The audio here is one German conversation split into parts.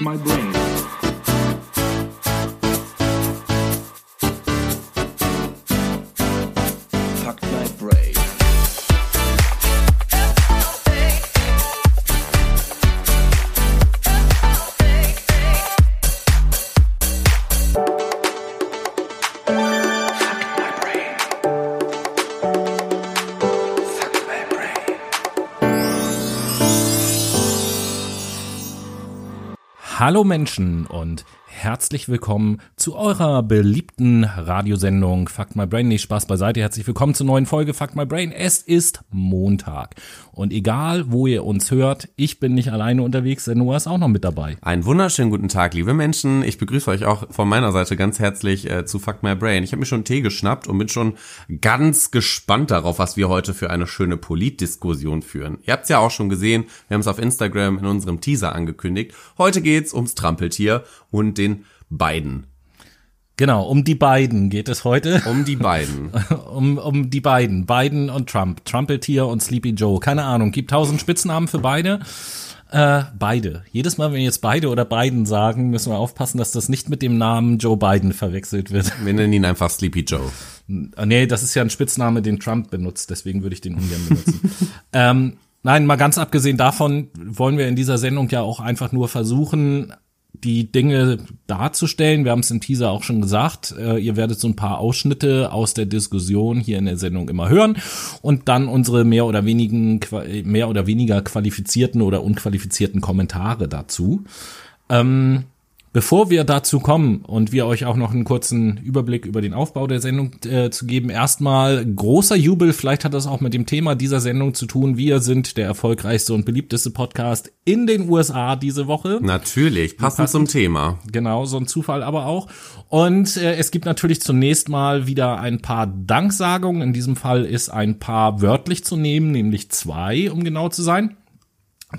My brain. Hallo Menschen und herzlich willkommen zu eurer beliebten Radiosendung Fuck My Brain. Nee, Spaß beiseite. Herzlich willkommen zur neuen Folge Fuck My Brain. Es ist Montag. Und egal, wo ihr uns hört, ich bin nicht alleine unterwegs, der Noah ist auch noch mit dabei. Einen wunderschönen guten Tag, liebe Menschen. Ich begrüße euch auch von meiner Seite ganz herzlich äh, zu Fuck My Brain. Ich habe mir schon Tee geschnappt und bin schon ganz gespannt darauf, was wir heute für eine schöne Politdiskussion führen. Ihr habt es ja auch schon gesehen, wir haben es auf Instagram in unserem Teaser angekündigt. Heute geht's ums Trampeltier und den Biden. Genau, um die beiden geht es heute. Um die beiden. Um, um die beiden. Biden und Trump. Trumpeltier und Sleepy Joe. Keine Ahnung. Gibt tausend Spitznamen für beide. Äh, beide. Jedes Mal, wenn wir jetzt beide oder Biden sagen, müssen wir aufpassen, dass das nicht mit dem Namen Joe Biden verwechselt wird. Wir nennen ihn einfach Sleepy Joe. Nee, das ist ja ein Spitzname, den Trump benutzt, deswegen würde ich den ungern benutzen. ähm, nein, mal ganz abgesehen davon wollen wir in dieser Sendung ja auch einfach nur versuchen, die Dinge darzustellen. Wir haben es im Teaser auch schon gesagt. Äh, ihr werdet so ein paar Ausschnitte aus der Diskussion hier in der Sendung immer hören und dann unsere mehr oder wenigen, mehr oder weniger qualifizierten oder unqualifizierten Kommentare dazu. Ähm, Bevor wir dazu kommen und wir euch auch noch einen kurzen Überblick über den Aufbau der Sendung äh, zu geben, erstmal großer Jubel, vielleicht hat das auch mit dem Thema dieser Sendung zu tun. Wir sind der erfolgreichste und beliebteste Podcast in den USA diese Woche. Natürlich, passend zum Thema. Genau, so ein Zufall aber auch. Und äh, es gibt natürlich zunächst mal wieder ein paar Danksagungen. In diesem Fall ist ein paar wörtlich zu nehmen, nämlich zwei, um genau zu sein.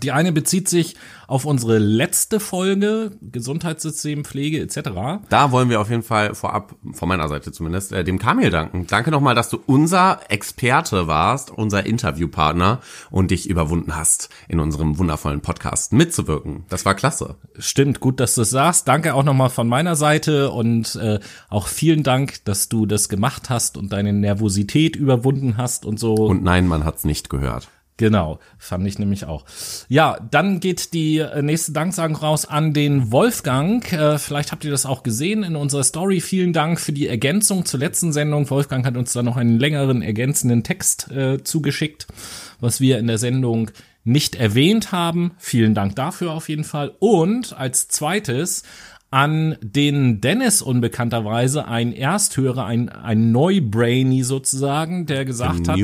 Die eine bezieht sich auf unsere letzte Folge Gesundheitssystem, Pflege etc. Da wollen wir auf jeden Fall vorab, von meiner Seite zumindest, äh, dem Kamil danken. Danke nochmal, dass du unser Experte warst, unser Interviewpartner und dich überwunden hast, in unserem wundervollen Podcast mitzuwirken. Das war klasse. Stimmt, gut, dass du es sagst. Danke auch nochmal von meiner Seite und äh, auch vielen Dank, dass du das gemacht hast und deine Nervosität überwunden hast und so. Und nein, man hat's nicht gehört. Genau, fand ich nämlich auch. Ja, dann geht die äh, nächste Danksagung raus an den Wolfgang. Äh, vielleicht habt ihr das auch gesehen in unserer Story. Vielen Dank für die Ergänzung zur letzten Sendung. Wolfgang hat uns da noch einen längeren ergänzenden Text äh, zugeschickt, was wir in der Sendung nicht erwähnt haben. Vielen Dank dafür auf jeden Fall. Und als zweites an den Dennis unbekannterweise ein Ersthörer, ein, ein Neubrainy sozusagen, der gesagt hat,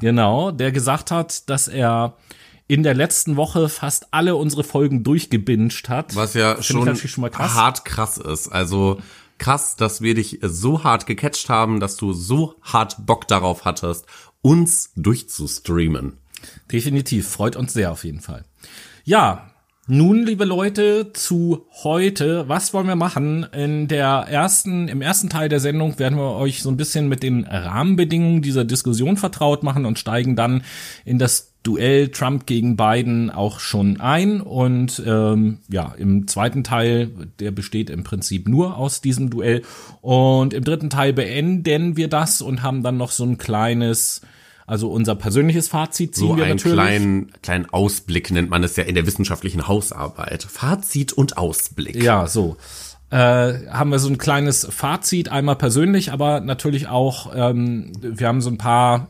genau, der gesagt hat, dass er in der letzten Woche fast alle unsere Folgen durchgebinged hat. Was ja schon, schon mal krass. hart krass ist. Also krass, dass wir dich so hart gecatcht haben, dass du so hart Bock darauf hattest, uns durchzustreamen. Definitiv, freut uns sehr auf jeden Fall. Ja, nun, liebe Leute, zu heute. Was wollen wir machen? In der ersten, im ersten Teil der Sendung werden wir euch so ein bisschen mit den Rahmenbedingungen dieser Diskussion vertraut machen und steigen dann in das Duell Trump gegen Biden auch schon ein. Und ähm, ja, im zweiten Teil, der besteht im Prinzip nur aus diesem Duell. Und im dritten Teil beenden wir das und haben dann noch so ein kleines, also unser persönliches Fazit ziehen So wir einen natürlich. kleinen, kleinen Ausblick nennt man es ja in der wissenschaftlichen Hausarbeit. Fazit und Ausblick. Ja, so. Äh, haben wir so ein kleines Fazit, einmal persönlich, aber natürlich auch, ähm, wir haben so ein paar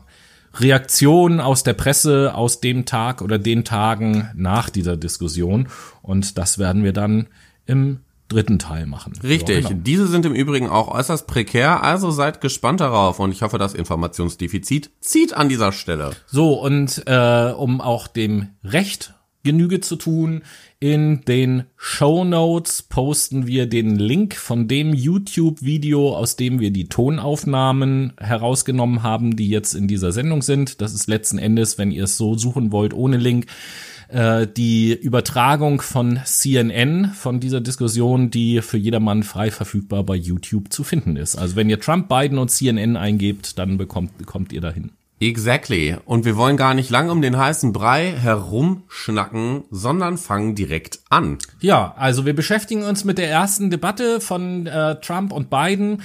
Reaktionen aus der Presse aus dem Tag oder den Tagen nach dieser Diskussion. Und das werden wir dann im dritten Teil machen. Richtig. Ja, genau. Diese sind im Übrigen auch äußerst prekär, also seid gespannt darauf und ich hoffe, das Informationsdefizit zieht an dieser Stelle. So, und äh, um auch dem Recht Genüge zu tun, in den Show Notes posten wir den Link von dem YouTube-Video, aus dem wir die Tonaufnahmen herausgenommen haben, die jetzt in dieser Sendung sind. Das ist letzten Endes, wenn ihr es so suchen wollt, ohne Link, äh, die Übertragung von CNN, von dieser Diskussion, die für jedermann frei verfügbar bei YouTube zu finden ist. Also wenn ihr Trump, Biden und CNN eingebt, dann bekommt, bekommt ihr dahin. Exactly. Und wir wollen gar nicht lang um den heißen Brei herumschnacken, sondern fangen direkt an. Ja, also wir beschäftigen uns mit der ersten Debatte von äh, Trump und Biden.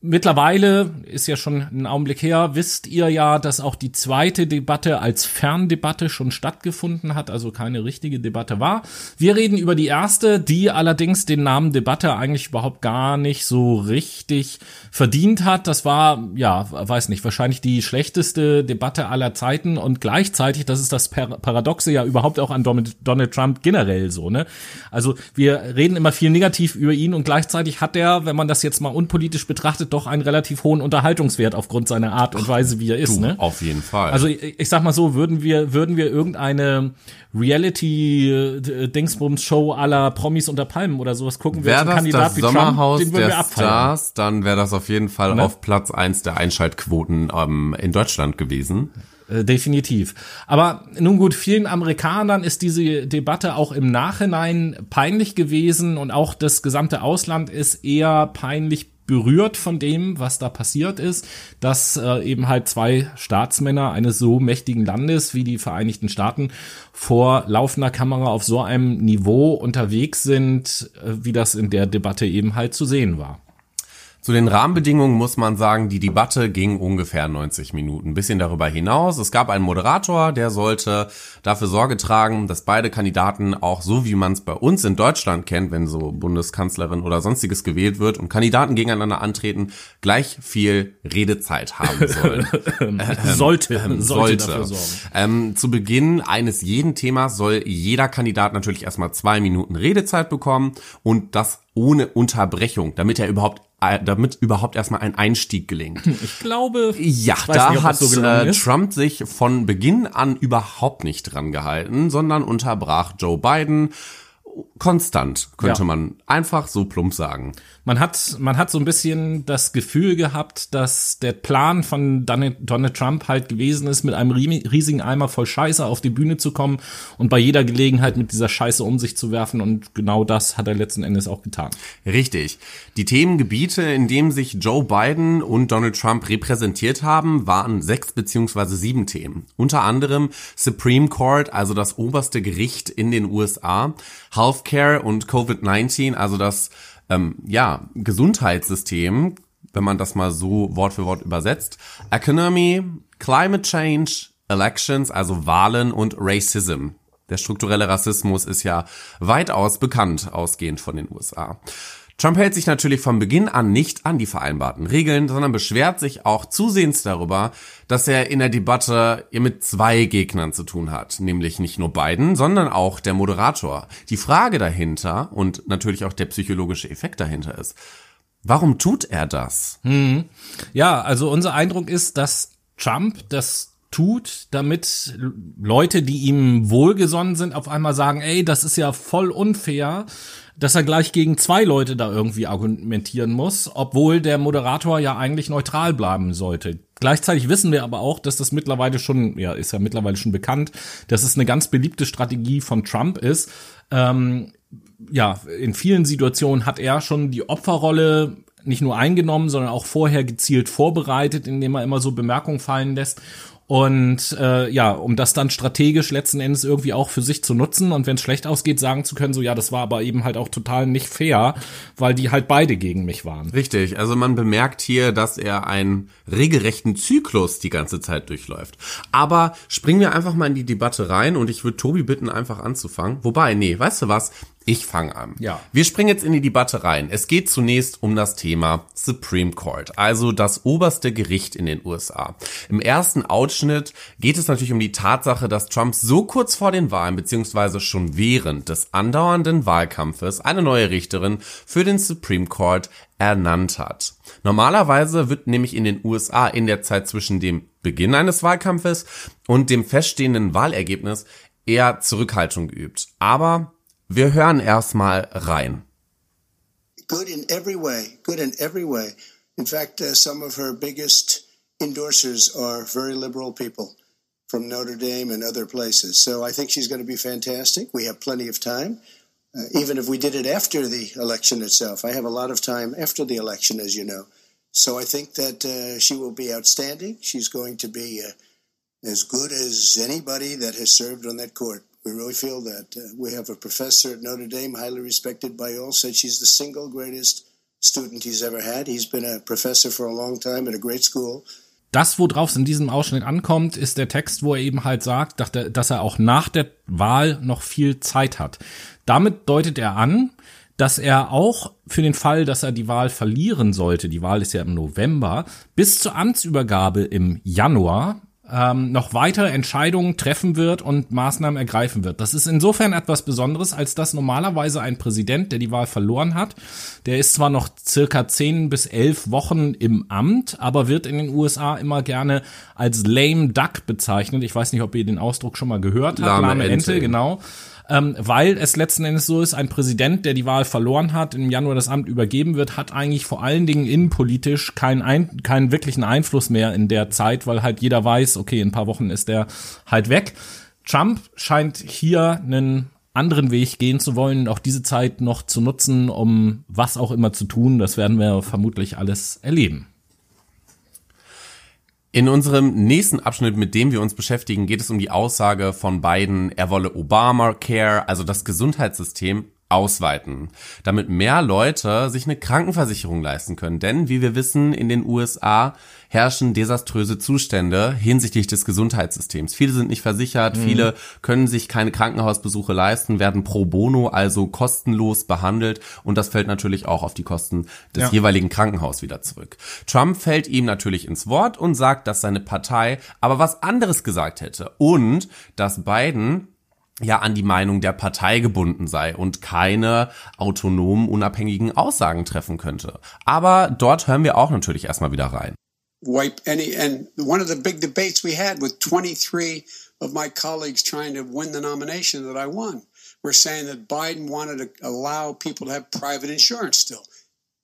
Mittlerweile ist ja schon ein Augenblick her, wisst ihr ja, dass auch die zweite Debatte als Ferndebatte schon stattgefunden hat, also keine richtige Debatte war. Wir reden über die erste, die allerdings den Namen Debatte eigentlich überhaupt gar nicht so richtig verdient hat. Das war, ja, weiß nicht, wahrscheinlich die schlechteste Debatte aller Zeiten und gleichzeitig, das ist das Paradoxe ja überhaupt auch an Donald Trump generell so, ne? Also wir reden immer viel negativ über ihn und gleichzeitig hat er, wenn man das jetzt mal unpolitisch betrachtet, doch einen relativ hohen Unterhaltungswert aufgrund seiner Art und Weise, wie er ist. Du, ne? Auf jeden Fall. Also ich, ich sag mal so, würden wir würden wir irgendeine Reality-Dingsbums-Show aller Promis unter Palmen oder sowas gucken, Wäre das Kandidat das wie Sommerhaus Trump, der. Stars, dann wäre das auf jeden Fall Ne? auf Platz eins der Einschaltquoten ähm, in Deutschland gewesen. Äh, definitiv. Aber nun gut, vielen Amerikanern ist diese Debatte auch im Nachhinein peinlich gewesen und auch das gesamte Ausland ist eher peinlich berührt von dem, was da passiert ist, dass äh, eben halt zwei Staatsmänner eines so mächtigen Landes wie die Vereinigten Staaten vor laufender Kamera auf so einem Niveau unterwegs sind, äh, wie das in der Debatte eben halt zu sehen war. Zu den Rahmenbedingungen muss man sagen, die Debatte ging ungefähr 90 Minuten. Ein bisschen darüber hinaus. Es gab einen Moderator, der sollte dafür Sorge tragen, dass beide Kandidaten auch so, wie man es bei uns in Deutschland kennt, wenn so Bundeskanzlerin oder sonstiges gewählt wird und Kandidaten gegeneinander antreten, gleich viel Redezeit haben sollen. sollte, Ähm, sollte, dafür sorgen. Ähm, zu Beginn eines jeden Themas soll jeder Kandidat natürlich erstmal zwei Minuten Redezeit bekommen und das ohne Unterbrechung, damit er überhaupt damit überhaupt erstmal ein Einstieg gelingt. Ich glaube, Ja, da nicht, hat so äh. Trump sich von Beginn an überhaupt nicht dran gehalten, sondern unterbrach Joe Biden konstant, könnte Ja. man einfach so plump sagen. Man hat, man hat so ein bisschen das Gefühl gehabt, dass der Plan von Donald Trump halt gewesen ist, mit einem rie- riesigen Eimer voll Scheiße auf die Bühne zu kommen und bei jeder Gelegenheit mit dieser Scheiße um sich zu werfen. Und genau das hat er letzten Endes auch getan. Richtig. Die Themengebiete, in denen sich Joe Biden und Donald Trump repräsentiert haben, waren sechs beziehungsweise sieben Themen. Unter anderem Supreme Court, also das oberste Gericht in den USA, Healthcare und Covid-19, also das ähm, ja Gesundheitssystem, wenn man das mal so Wort für Wort übersetzt, Economy, Climate Change, Elections, also Wahlen und Racism. Der strukturelle Rassismus ist ja weitaus bekannt, ausgehend von den USA. Trump hält sich natürlich von Beginn an nicht an die vereinbarten Regeln, sondern beschwert sich auch zusehends darüber, dass er in der Debatte mit zwei Gegnern zu tun hat, nämlich nicht nur Biden, sondern auch der Moderator. Die Frage dahinter und natürlich auch der psychologische Effekt dahinter ist, warum tut er das? Ja, also unser Eindruck ist, dass Trump das tut, damit Leute, die ihm wohlgesonnen sind, auf einmal sagen, ey, das ist ja voll unfair, dass er gleich gegen zwei Leute da irgendwie argumentieren muss, obwohl der Moderator ja eigentlich neutral bleiben sollte. Gleichzeitig wissen wir aber auch, dass das mittlerweile schon, ja, ist ja mittlerweile schon bekannt, dass es eine ganz beliebte Strategie von Trump ist. Ähm, ja, in vielen Situationen hat er schon die Opferrolle nicht nur eingenommen, sondern auch vorher gezielt vorbereitet, indem er immer so Bemerkungen fallen lässt. Und äh, ja, um das dann strategisch letzten Endes irgendwie auch für sich zu nutzen und wenn es schlecht ausgeht, sagen zu können, so ja, das war aber eben halt auch total nicht fair, weil die halt beide gegen mich waren. Richtig, also man bemerkt hier, dass er einen regelrechten Zyklus die ganze Zeit durchläuft. Aber springen wir einfach mal in die Debatte rein und ich würde Tobi bitten, einfach anzufangen. Wobei, nee, weißt du was? Ich fange an. Ja. Wir springen jetzt in die Debatte rein. Es geht zunächst um das Thema Supreme Court, also das oberste Gericht in den USA. Im ersten Ausschnitt geht es natürlich um die Tatsache, dass Trump so kurz vor den Wahlen beziehungsweise schon während des andauernden Wahlkampfes eine neue Richterin für den Supreme Court ernannt hat. Normalerweise wird nämlich in den USA in der Zeit zwischen dem Beginn eines Wahlkampfes und dem feststehenden Wahlergebnis eher Zurückhaltung geübt. Aber wir hören erstmal rein. good in every way, good in every way. In fact, uh, some of her biggest endorsers are very liberal people from Notre Dame and other places. So I think she's going to be fantastic. We have plenty of time, uh, even if we did it after the election itself. I have a lot of time after the election, as you know. So I think that uh, she will be outstanding. She's going to be uh, as good as anybody that has served on that court. We really feel that. Uh, we have a professor at Notre Dame, highly respected by all, said she's the single greatest student he's ever had. He's been a professor for a long time at a great school. Das, worauf es in diesem Ausschnitt ankommt, ist der Text, wo er eben halt sagt, dass er auch nach der Wahl noch viel Zeit hat. Damit deutet er an, dass er auch für den Fall, dass er die Wahl verlieren sollte, die Wahl ist ja im November, bis zur Amtsübergabe im Januar ähm, noch weitere Entscheidungen treffen wird und Maßnahmen ergreifen wird. Das ist insofern etwas Besonderes, als dass normalerweise ein Präsident, der die Wahl verloren hat, der ist zwar noch circa zehn bis elf Wochen im Amt, aber wird in den USA immer gerne als lame duck bezeichnet. Ich weiß nicht, ob ihr den Ausdruck schon mal gehört habt. Lahme Lahme Ente. Ente, genau ähm, weil es letzten Endes so ist, ein Präsident, der die Wahl verloren hat, im Januar das Amt übergeben wird, hat eigentlich vor allen Dingen innenpolitisch keinen, ein, keinen wirklichen Einfluss mehr in der Zeit, weil halt jeder weiß, okay, in ein paar Wochen ist der halt weg. Trump scheint hier einen anderen Weg gehen zu wollen, auch diese Zeit noch zu nutzen, um was auch immer zu tun. Das werden wir vermutlich alles erleben. In unserem nächsten Abschnitt, mit dem wir uns beschäftigen, geht es um die Aussage von Biden, er wolle Obamacare, also das Gesundheitssystem, ausweiten, damit mehr Leute sich eine Krankenversicherung leisten können. Denn, wie wir wissen, in den USA herrschen desaströse Zustände hinsichtlich des Gesundheitssystems. Viele sind nicht versichert, Mhm. viele können sich keine Krankenhausbesuche leisten, werden pro bono, also kostenlos behandelt und das fällt natürlich auch auf die Kosten des Ja. jeweiligen Krankenhaus wieder zurück. Trump fällt ihm natürlich ins Wort und sagt, dass seine Partei aber was anderes gesagt hätte und dass Biden ja an die Meinung der Partei gebunden sei und keine autonomen, unabhängigen Aussagen treffen könnte. Aber dort hören wir auch natürlich erstmal wieder rein. wipe any and one of the big debates we had with 23 of my colleagues trying to win the nomination that I won were saying that Biden wanted to allow people to have private insurance still.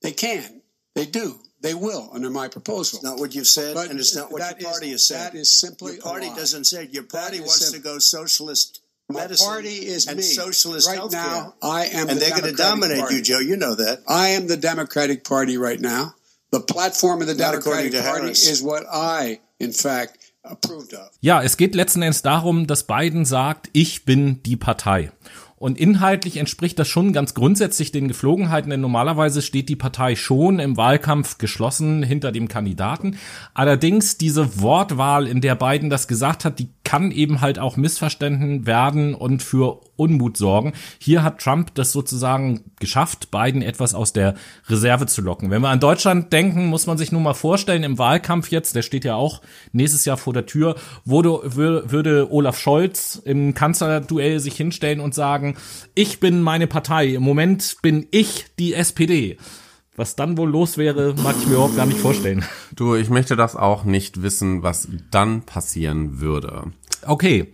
They can. They do. They will under my proposal. Not what you've said, But and it's not what your is- party has said. that is simply your party a lie. doesn't say. Your party is wants to go socialist my medicine party is and me. socialist right healthcare. now, I am and the they're going to dominate Party. you, Joe. You know that. I am the Democratic Party right now. The platform of the Not Democratic Party Harris. is what I, in fact, approved of. Ja, es geht letzten Endes darum, dass Biden sagt, ich bin die Partei. Und inhaltlich entspricht das schon ganz grundsätzlich den Geflogenheiten, denn normalerweise steht die Partei schon im Wahlkampf geschlossen hinter dem Kandidaten. Allerdings diese Wortwahl, in der Biden das gesagt hat, die kann eben halt auch missverstanden werden und für Unmut sorgen. Hier hat Trump das sozusagen geschafft, Biden etwas aus der Reserve zu locken. Wenn wir an Deutschland denken, muss man sich nur mal vorstellen, im Wahlkampf jetzt, der steht ja auch nächstes Jahr vor der Tür, würde, wür- würde Olaf Scholz im Kanzlerduell sich hinstellen und sagen, ich bin meine Partei, im Moment bin ich die SPD. Was dann wohl los wäre, mag ich mir überhaupt gar nicht vorstellen. Du, ich möchte das auch nicht wissen, was dann passieren würde. Okay.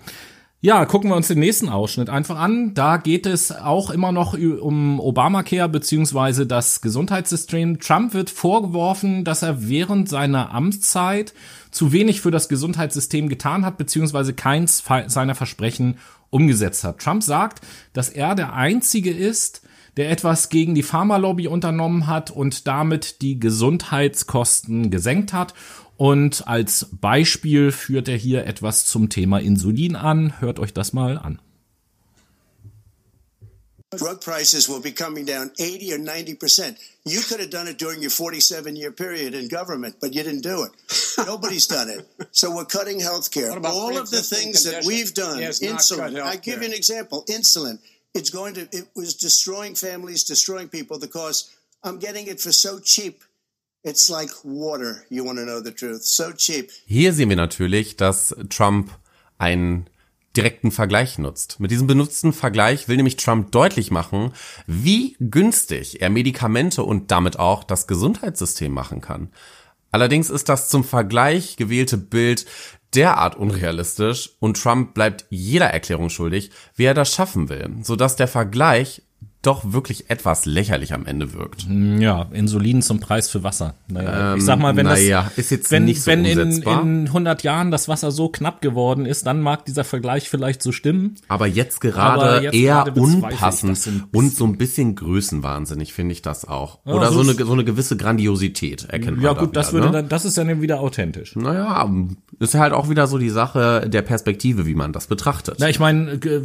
Ja, gucken wir uns den nächsten Ausschnitt einfach an. Da geht es auch immer noch um Obamacare beziehungsweise das Gesundheitssystem. Trump wird vorgeworfen, dass er während seiner Amtszeit zu wenig für das Gesundheitssystem getan hat beziehungsweise keins seiner Versprechen umgesetzt hat. Trump sagt, dass er der Einzige ist, der etwas gegen die Pharmalobby unternommen hat und damit die Gesundheitskosten gesenkt hat. Und als Beispiel führt er hier etwas zum Thema Insulin an. Hört euch das mal an. Drug prices will be coming down 80 or 90 percent. You could have done it during your 47 year period in government, but you didn't do it. Nobody's done it. So we're cutting health care. All of the things that conditions? we've done, insulin. I give you an example. Insulin. It's going to, it was destroying families, destroying people because I'm getting it for so cheap. Hier sehen wir natürlich, dass Trump einen direkten Vergleich nutzt. Mit diesem benutzten Vergleich will nämlich Trump deutlich machen, wie günstig er Medikamente und damit auch das Gesundheitssystem machen kann. Allerdings ist das zum Vergleich gewählte Bild derart unrealistisch und Trump bleibt jeder Erklärung schuldig, wie er das schaffen will, sodass der Vergleich doch wirklich etwas lächerlich am Ende wirkt. Ja, Insulin zum Preis für Wasser. Naja, ich sag mal, wenn naja, das, ist jetzt wenn, nicht so wenn in, in 100 Jahren das Wasser so knapp geworden ist, dann mag dieser Vergleich vielleicht so stimmen. Aber jetzt gerade Aber jetzt eher gerade unpassend und so ein bisschen größenwahnsinnig finde ich das auch. Oder so so, eine, so eine gewisse Grandiosität erkennt man Ja da gut, das wieder, würde ne? dann, das ist dann wieder authentisch. Naja, ist halt auch wieder so die Sache der Perspektive, wie man das betrachtet. Na, ich meine, äh,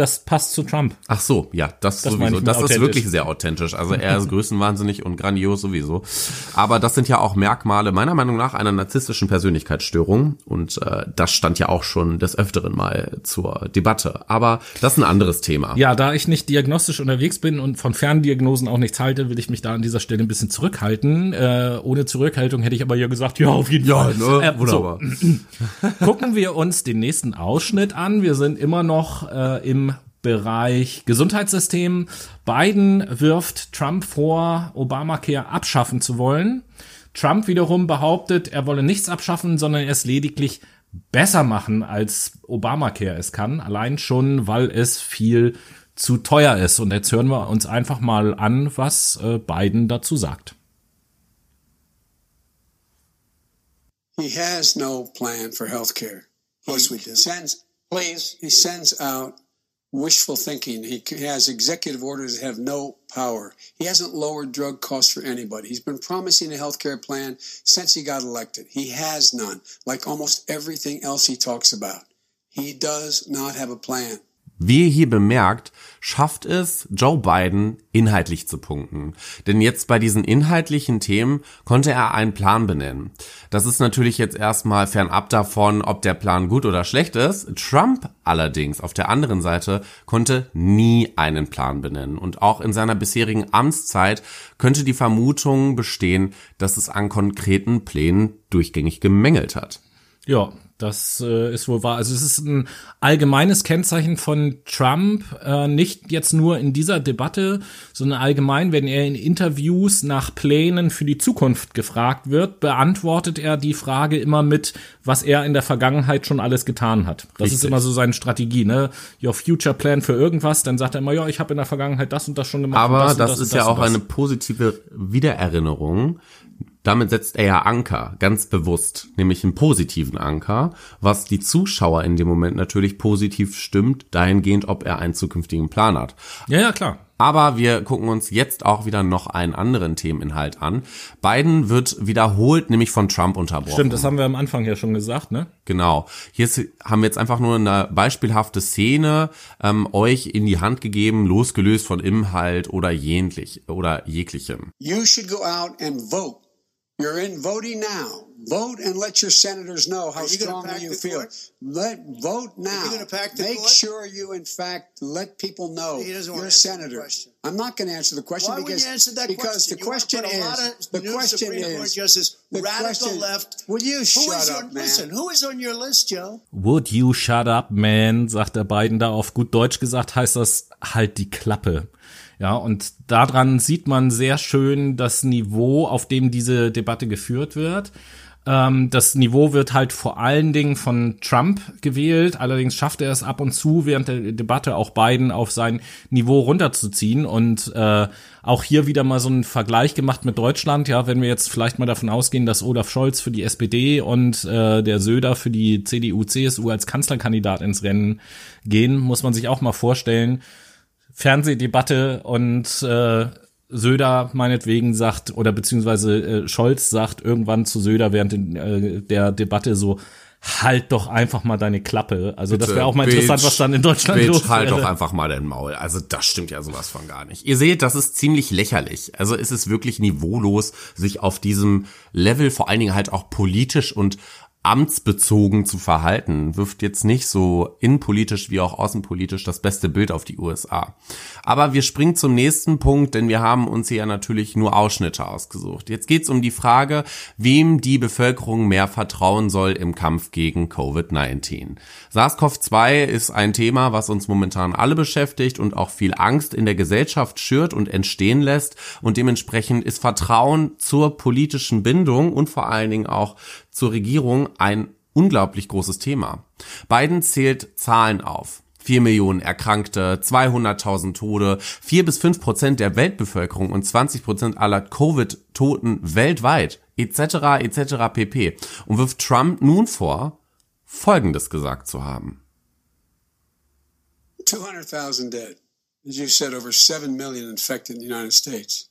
das passt zu Trump. Ach so, ja, das, Das sowieso. Das ist wirklich sehr authentisch. Also er ist größenwahnsinnig und grandios sowieso. Aber das sind ja auch Merkmale meiner Meinung nach einer narzisstischen Persönlichkeitsstörung. Und äh, das stand ja auch schon des Öfteren mal zur Debatte. Aber das ist ein anderes Thema. Ja, da ich nicht diagnostisch unterwegs bin und von Ferndiagnosen auch nichts halte, will ich mich da an dieser Stelle ein bisschen zurückhalten. Äh, ohne Zurückhaltung hätte ich aber ja gesagt, ja, auf jeden Fall. ne? Äh, Wunderbar. So, gucken wir uns den nächsten Ausschnitt an. Wir sind immer noch äh, im Bereich Gesundheitssystem. Biden wirft Trump vor, Obamacare abschaffen zu wollen. Trump wiederum behauptet, er wolle nichts abschaffen, sondern es lediglich besser machen, als Obamacare es kann. Allein schon, weil es viel zu teuer ist. Und jetzt hören wir uns einfach mal an, was äh, Biden dazu sagt. He has no plan for health care. Of course we do. Sends, please. He sends out wishful thinking. He has executive orders that have no power. He hasn't lowered drug costs for anybody. He's been promising a health care plan since he got elected. He has none, like almost everything else he talks about. He does not have a plan. Wie ihr hier bemerkt, schafft es Joe Biden inhaltlich zu punkten. Denn jetzt bei diesen inhaltlichen Themen konnte er einen Plan benennen. Das ist natürlich jetzt erstmal fernab davon, ob der Plan gut oder schlecht ist. Trump allerdings auf der anderen Seite konnte nie einen Plan benennen. Und auch in seiner bisherigen Amtszeit könnte die Vermutung bestehen, dass es an konkreten Plänen durchgängig gemängelt hat. Ja, das äh, ist wohl wahr. Also es ist ein allgemeines Kennzeichen von Trump, äh, nicht jetzt nur in dieser Debatte, sondern allgemein, wenn er in Interviews nach Plänen für die Zukunft gefragt wird, beantwortet er die Frage immer mit, was er in der Vergangenheit schon alles getan hat. Das ist Richtig. immer so seine Strategie, ne? Your future plan für irgendwas, dann sagt er immer, ja, ich habe in der Vergangenheit das und das schon gemacht. Aber und das, und ist und ja auch das. eine positive Wiedererinnerung. Damit setzt er ja Anker, ganz bewusst, nämlich einen positiven Anker, was die Zuschauer in dem Moment natürlich positiv stimmt, dahingehend, ob er einen zukünftigen Plan hat. Ja, ja, klar. Aber wir gucken uns jetzt auch wieder noch einen anderen Themeninhalt an. Biden wird wiederholt nämlich von Trump unterbrochen. Stimmt, das haben wir am Anfang ja schon gesagt, ne? Genau. Hier ist, haben wir jetzt einfach nur eine beispielhafte Szene ähm, euch in die Hand gegeben, losgelöst von Inhalt oder jentlich oder jeglichem. You should go out and vote. You're in voting now. Vote and let your senators know how strongly you feel. court? Let vote now. gonna pack the Make court? sure you, in fact, let people know the senator. I'm not going to answer the question Why because you answer that because question? the You question is the question Supreme Court is justice, the radical question- left. Will you Who shut your, up, man? Listen, who is on your list, Joe? Would you shut up, man, sagt der Biden da auf gut Deutsch gesagt, heißt das halt die Klappe. Ja, und daran sieht man sehr schön das Niveau, auf dem diese Debatte geführt wird. Ähm, das Niveau wird halt vor allen Dingen von Trump gewählt. Allerdings schafft er es ab und zu während der Debatte auch Biden auf sein Niveau runterzuziehen und äh, auch hier wieder mal so einen Vergleich gemacht mit Deutschland. Ja, wenn wir jetzt vielleicht mal davon ausgehen, dass Olaf Scholz für die SPD und äh, der Söder für die CDU, CSU als Kanzlerkandidat ins Rennen gehen, muss man sich auch mal vorstellen. Fernsehdebatte und äh, Söder meinetwegen sagt oder beziehungsweise äh, Scholz sagt irgendwann zu Söder während den, äh, der Debatte so halt doch einfach mal deine Klappe. Also das wäre auch mal interessant, Bitch, was dann in Deutschland Bitch, los halt wäre. doch einfach mal dein Maul. Also das stimmt ja sowas von gar nicht. Ihr seht, das ist ziemlich lächerlich. Also es ist wirklich niveaulos, sich auf diesem Level vor allen Dingen halt auch politisch und amtsbezogen zu verhalten, wirft jetzt nicht so innenpolitisch wie auch außenpolitisch das beste Bild auf die USA. Aber wir springen zum nächsten Punkt, denn wir haben uns hier natürlich nur Ausschnitte ausgesucht. Jetzt geht's um die Frage, wem die Bevölkerung mehr vertrauen soll im Kampf gegen Covid-19. SARS-CoV-2 ist ein Thema, was uns momentan alle beschäftigt und auch viel Angst in der Gesellschaft schürt und entstehen lässt. Und dementsprechend ist Vertrauen zur politischen Bindung und vor allen Dingen auch zur Regierung ein unglaublich großes Thema. Biden zählt Zahlen auf. 4 Millionen Erkrankte, 200.000 Tode, 4 bis 5 Prozent der Weltbevölkerung und 20 Prozent aller Covid-Toten weltweit, etc., etc. pp. Und wirft Trump nun vor, Folgendes gesagt zu haben. 200,000 dead. As you said, over 7 million infected in the United States.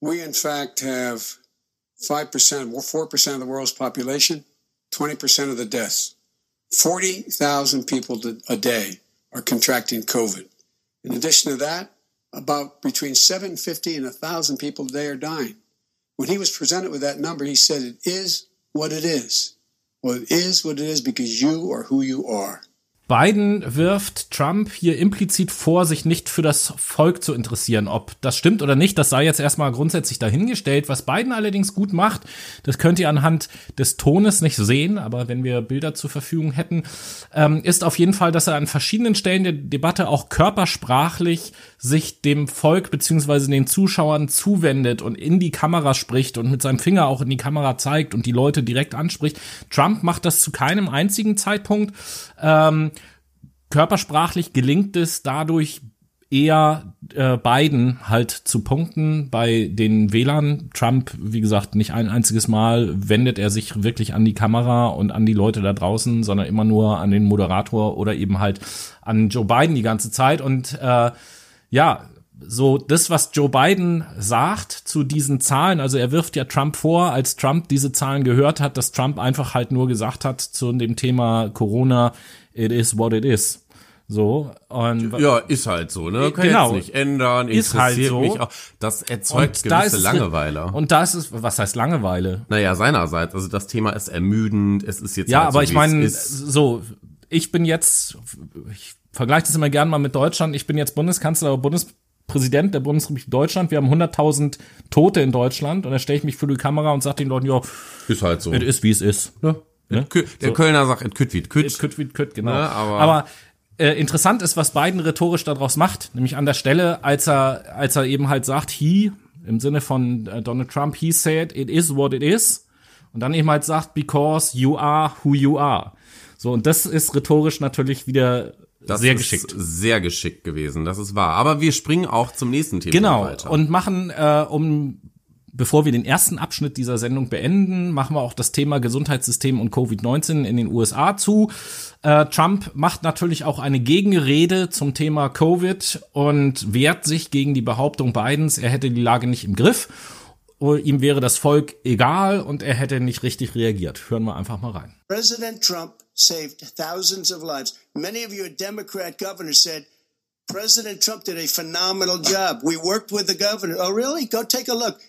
We, in fact, have 5%, or 4% of the world's population. 20% of the deaths. 40,000 people a day are contracting COVID. In addition to that, about between 750 and 1,000 people a day are dying. When he was presented with that number, he said, It is what it is. Well, it is what it is because you are who you are. Biden wirft Trump hier implizit vor, sich nicht für das Volk zu interessieren. Ob das stimmt oder nicht, das sei jetzt erstmal grundsätzlich dahingestellt. Was Biden allerdings gut macht, das könnt ihr anhand des Tones nicht sehen, aber wenn wir Bilder zur Verfügung hätten, ähm, ist auf jeden Fall, dass er an verschiedenen Stellen der Debatte auch körpersprachlich sich dem Volk beziehungsweise den Zuschauern zuwendet und in die Kamera spricht und mit seinem Finger auch in die Kamera zeigt und die Leute direkt anspricht. Trump macht das zu keinem einzigen Zeitpunkt. Ähm, körpersprachlich gelingt es dadurch eher äh, Biden halt zu punkten bei den Wählern. Trump, wie gesagt, nicht ein einziges Mal wendet er sich wirklich an die Kamera und an die Leute da draußen, sondern immer nur an den Moderator oder eben halt an Joe Biden die ganze Zeit. Und äh, ja, so das, was Joe Biden sagt zu diesen Zahlen, also er wirft ja Trump vor, als Trump diese Zahlen gehört hat, dass Trump einfach halt nur gesagt hat zu dem Thema Corona, it is what it is. So, und Ja, ist halt so, ne? Kann Genau. jetzt nicht ändern, Ist halt so. mich auch. Das erzeugt und da gewisse ist es- Langeweile. Und da ist was heißt Langeweile? naja, seinerseits. Also das Thema ist ermüdend, es ist jetzt Ja, halt aber so, ich meine, so, ich bin jetzt, ich vergleiche das immer gern mal mit Deutschland. Ich bin jetzt Bundeskanzler, Bundespräsident der Bundesrepublik Deutschland. Wir haben 100.000 Tote in Deutschland und da stelle ich mich für die Kamera und sage den Leuten, ja, Ist halt so. es ist wie es ist. Ja. Ne? Kö- Der Kölner sagt, et kütt wie et kütt. Kütt wie Kütt, genau. Ne, aber- aber äh, interessant ist, was Biden rhetorisch daraus macht, nämlich an der Stelle, als er, als er eben halt sagt, he, im Sinne von äh, Donald Trump, he said, it is what it is. Und dann eben halt sagt, because you are who you are. So, und das ist rhetorisch natürlich wieder Das sehr ist geschickt. Sehr geschickt gewesen, das ist wahr. Aber wir springen auch zum nächsten Thema Genau. weiter. Und machen, äh, um bevor wir den ersten Abschnitt dieser Sendung beenden, machen wir auch das Thema Gesundheitssystem und Covid-19 in den USA zu. Äh, Trump macht natürlich auch eine Gegenrede zum Thema Covid und wehrt sich gegen die Behauptung Bidens, er hätte die Lage nicht im Griff. Ihm wäre das Volk egal und er hätte nicht richtig reagiert. Hören wir einfach mal rein. President Trump saved thousands of lives. Many of your Democrat governors said President Trump did a phenomenal job. We worked with the governor. Oh, really? Go take a look.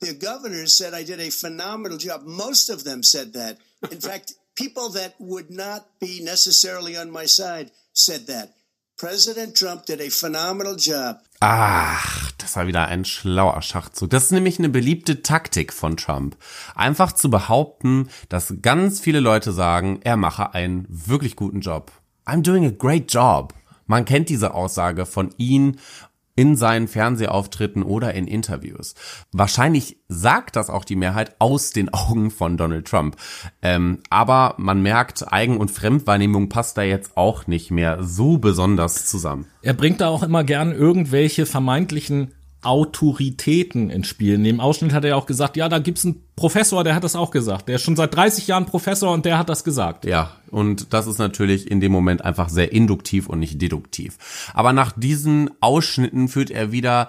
The governors said I did a phenomenal job. Most of them said that. In fact, people that would not be necessarily on my side said that. President Trump did a phenomenal job. Ach, das war wieder ein schlauer Schachzug. Das ist nämlich eine beliebte Taktik von Trump. Einfach zu behaupten, dass ganz viele Leute sagen, er mache einen wirklich guten Job. I'm doing a great job. Man kennt diese Aussage von ihm in seinen Fernsehauftritten oder in Interviews. Wahrscheinlich sagt das auch die Mehrheit aus den Augen von Donald Trump. Ähm, aber man merkt, Eigen- und Fremdwahrnehmung passt da jetzt auch nicht mehr so besonders zusammen. Er bringt da auch immer gern irgendwelche vermeintlichen Autoritäten ins Spiel. In dem Ausschnitt hat er ja auch gesagt, ja, da gibt's einen Professor, der hat das auch gesagt. Der ist schon seit 30 Jahren Professor und der hat das gesagt. Ja, und das ist natürlich in dem Moment einfach sehr induktiv und nicht deduktiv. Aber nach diesen Ausschnitten führt er wieder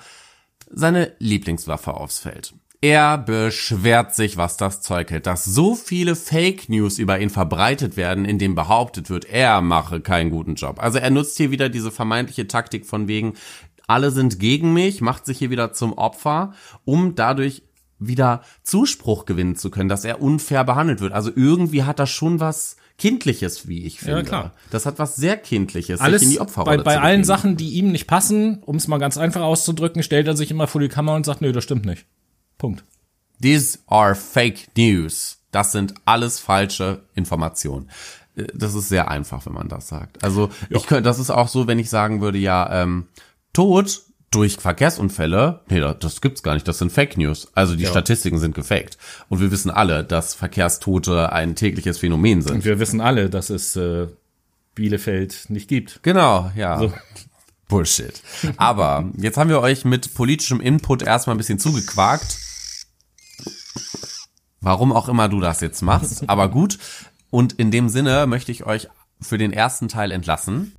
seine Lieblingswaffe aufs Feld. Er beschwert sich, was das Zeug hält, dass so viele Fake News über ihn verbreitet werden, in dem behauptet wird, er mache keinen guten Job. Also er nutzt hier wieder diese vermeintliche Taktik von wegen, alle sind gegen mich, macht sich hier wieder zum Opfer, um dadurch wieder Zuspruch gewinnen zu können, dass er unfair behandelt wird. Also irgendwie hat das schon was Kindliches, wie ich finde. klar. Das hat was sehr Kindliches, Alles sich in die bei, Opferrolle bei zu allen. Sachen, die ihm nicht passen, um es mal ganz einfach auszudrücken, stellt er sich immer vor die Kamera und sagt, nö, das stimmt nicht. Punkt. These are fake news. Das sind alles falsche Informationen. Äh, Das ist sehr einfach, wenn man das sagt. Also ich könnte, das ist auch so, wenn ich sagen würde, ja, ähm, Tod durch Verkehrsunfälle, nee, das, gibt's gar nicht, das sind Fake News. Also die Statistiken sind gefaked. Und wir wissen alle, dass Verkehrstote ein tägliches Phänomen sind. Und wir wissen alle, dass es äh, Bielefeld nicht gibt. Genau, ja. Bullshit. Aber jetzt haben wir euch mit politischem Input erstmal ein bisschen zugequakt. Warum auch immer du das jetzt machst, aber gut. Und in dem Sinne möchte ich euch für den ersten Teil entlassen.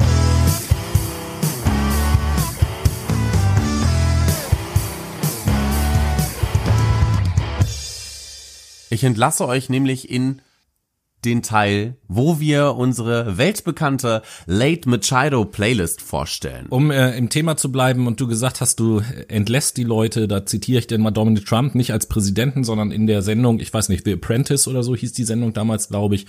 Ich entlasse euch nämlich in den Teil, wo wir unsere weltbekannte Late Machado Playlist vorstellen. Um äh, im Thema zu bleiben und du gesagt hast, du entlässt die Leute, da zitiere ich denn mal Donald Trump, nicht als Präsidenten, sondern in der Sendung, ich weiß nicht, The Apprentice oder so hieß die Sendung damals, glaube ich,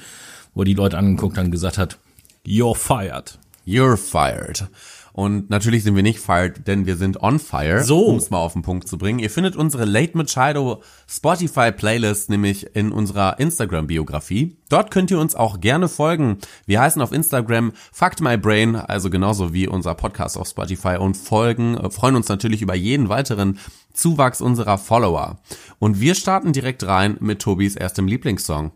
wo er die Leute angeguckt hat und gesagt hat, you're fired. You're fired. Und natürlich sind wir nicht fired, denn wir sind on fire, So. um es mal auf den Punkt zu bringen. Ihr findet unsere Late Machado Spotify Playlist nämlich in unserer Instagram-Biografie. Dort könnt ihr uns auch gerne folgen. Wir heißen auf Instagram Fact My Brain, also genauso wie unser Podcast auf Spotify und folgen, äh, freuen uns natürlich über jeden weiteren Zuwachs unserer Follower. Und wir starten direkt rein mit Tobis erstem Lieblingssong.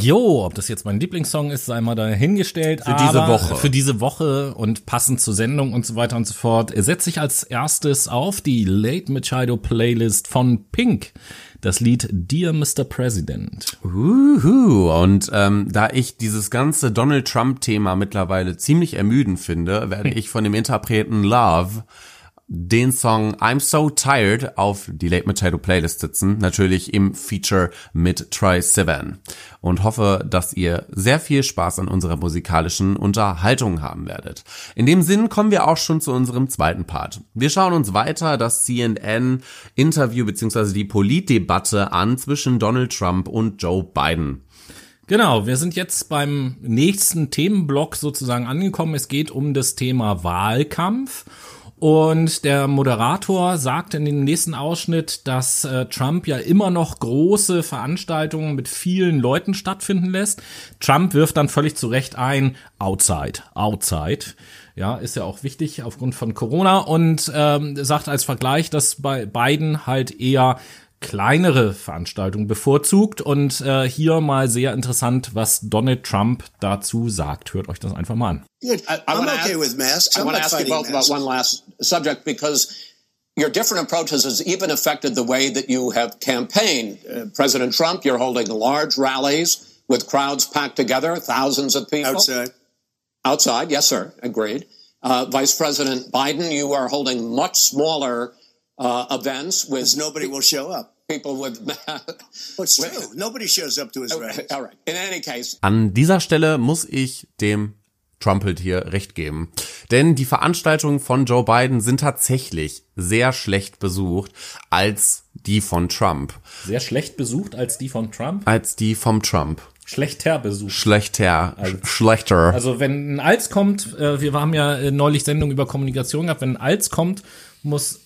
Jo, ob das jetzt mein Lieblingssong ist, sei mal dahingestellt. Für diese Woche. Für diese Woche und passend zur Sendung und so weiter und so fort, setze ich als erstes auf die Late Machado Playlist von Pink. Das Lied Dear Mr. President. Uhu. Und ähm, da ich dieses ganze Donald Trump-Thema mittlerweile ziemlich ermüdend finde, werde ich von dem Interpreten Love den Song I'm So Tired auf die Late Machado Playlist sitzen, natürlich im Feature mit Troy Sivan und hoffe, dass ihr sehr viel Spaß an unserer musikalischen Unterhaltung haben werdet. In dem Sinn kommen wir auch schon zu unserem zweiten Part. Wir schauen uns weiter das CNN Interview bzw. die Politdebatte an zwischen Donald Trump und Joe Biden. Genau, wir sind jetzt beim nächsten Themenblock sozusagen angekommen. Es geht um das Thema Wahlkampf. Und der Moderator sagt in dem nächsten Ausschnitt, dass äh, Trump ja immer noch große Veranstaltungen mit vielen Leuten stattfinden lässt. Trump wirft dann völlig zu Recht ein, outside, outside. Ja, ist ja auch wichtig aufgrund von Corona und ähm, sagt als Vergleich, dass bei Biden halt eher kleinere Veranstaltungen bevorzugt und äh, hier mal sehr interessant, was Donald Trump dazu sagt. Hört euch das einfach mal an. Good. I, I I'm okay ask- with masks. I I'm want to ask you both masks. about one last subject because your different approaches has even affected the way that you have campaigned. Uh, President Trump, you're holding large rallies with crowds packed together, thousands of people outside. Outside, yes, sir, agreed. Uh, Vice President Biden, you are holding much smaller uh, events with Because nobody will show up. People with. Well, it's true. Nobody shows up to his rallies. All right. In any case, An dieser Stelle muss ich dem Trumpelt hier recht geben. Denn die Veranstaltungen von Joe Biden sind tatsächlich sehr schlecht besucht als die von Trump. Sehr schlecht besucht als die von Trump. Als die vom Trump. Schlechter besucht. Schlechter. schlechter. Also wenn ein Als kommt, äh, wir haben ja äh, neulich Sendung über Kommunikation gehabt, wenn ein Als kommt, muss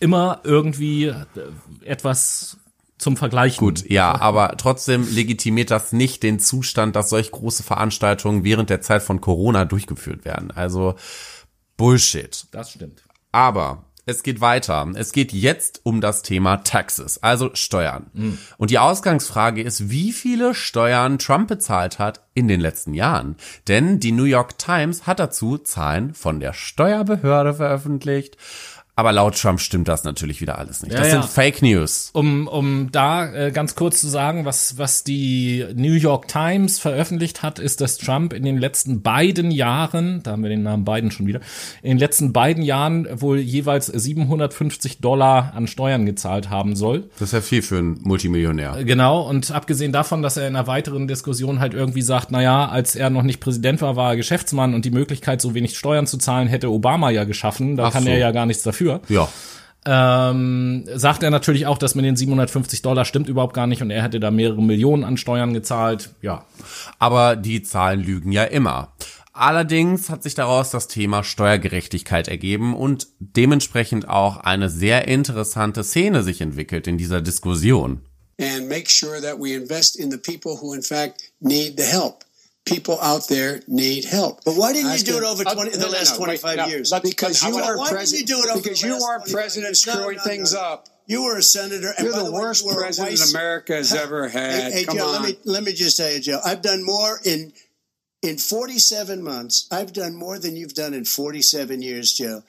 immer irgendwie äh, etwas zum Vergleichen. Gut, ja, aber trotzdem legitimiert das nicht den Zustand, dass solch große Veranstaltungen während der Zeit von Corona durchgeführt werden. Also Bullshit. Das stimmt. Aber es geht weiter. Es geht jetzt um das Thema Taxes, also Steuern. Und die Ausgangsfrage ist, wie viele Steuern Trump bezahlt hat in den letzten Jahren. Denn die New York Times hat dazu Zahlen von der Steuerbehörde veröffentlicht. Aber laut Trump stimmt das natürlich wieder alles nicht. Ja, das ja. sind Fake News. Um, um da äh, ganz kurz zu sagen, was, was die New York Times veröffentlicht hat, ist, dass Trump in den letzten beiden Jahren, da haben wir den Namen Biden schon wieder, in den letzten beiden Jahren wohl jeweils 750 Dollar an Steuern gezahlt haben soll. Das ist ja viel für einen Multimillionär. Genau, und abgesehen davon, dass er in einer weiteren Diskussion halt irgendwie sagt, na ja, als er noch nicht Präsident war, war er Geschäftsmann und die Möglichkeit, so wenig Steuern zu zahlen, hätte Obama ja geschaffen. Da Ach kann so. er ja gar nichts dafür. Ja. Ähm, sagt er natürlich auch, dass mit den 750 Dollar stimmt überhaupt gar nicht und er hätte da mehrere Millionen an Steuern gezahlt. Ja, Aber die Zahlen lügen ja immer. Allerdings hat sich daraus das Thema Steuergerechtigkeit ergeben und dementsprechend auch eine sehr interessante Szene sich entwickelt in dieser Diskussion. and make sure that we invest in the people who, in fact, need the help. People out there need help. But why didn't you do it over Uh, 20, no, the no, last no, wait, 25 no, years? let's- because you wanna- are why president. didn't you do it because you are 25 president screwing no, no, things up. You were a senator. You're by the way, worst you president vice- America has ever had. Hey, hey Come Joe, on. let me let me just tell you, Joe. I've done more in in 47 months. I've done more than you've done in 47 years, Joe.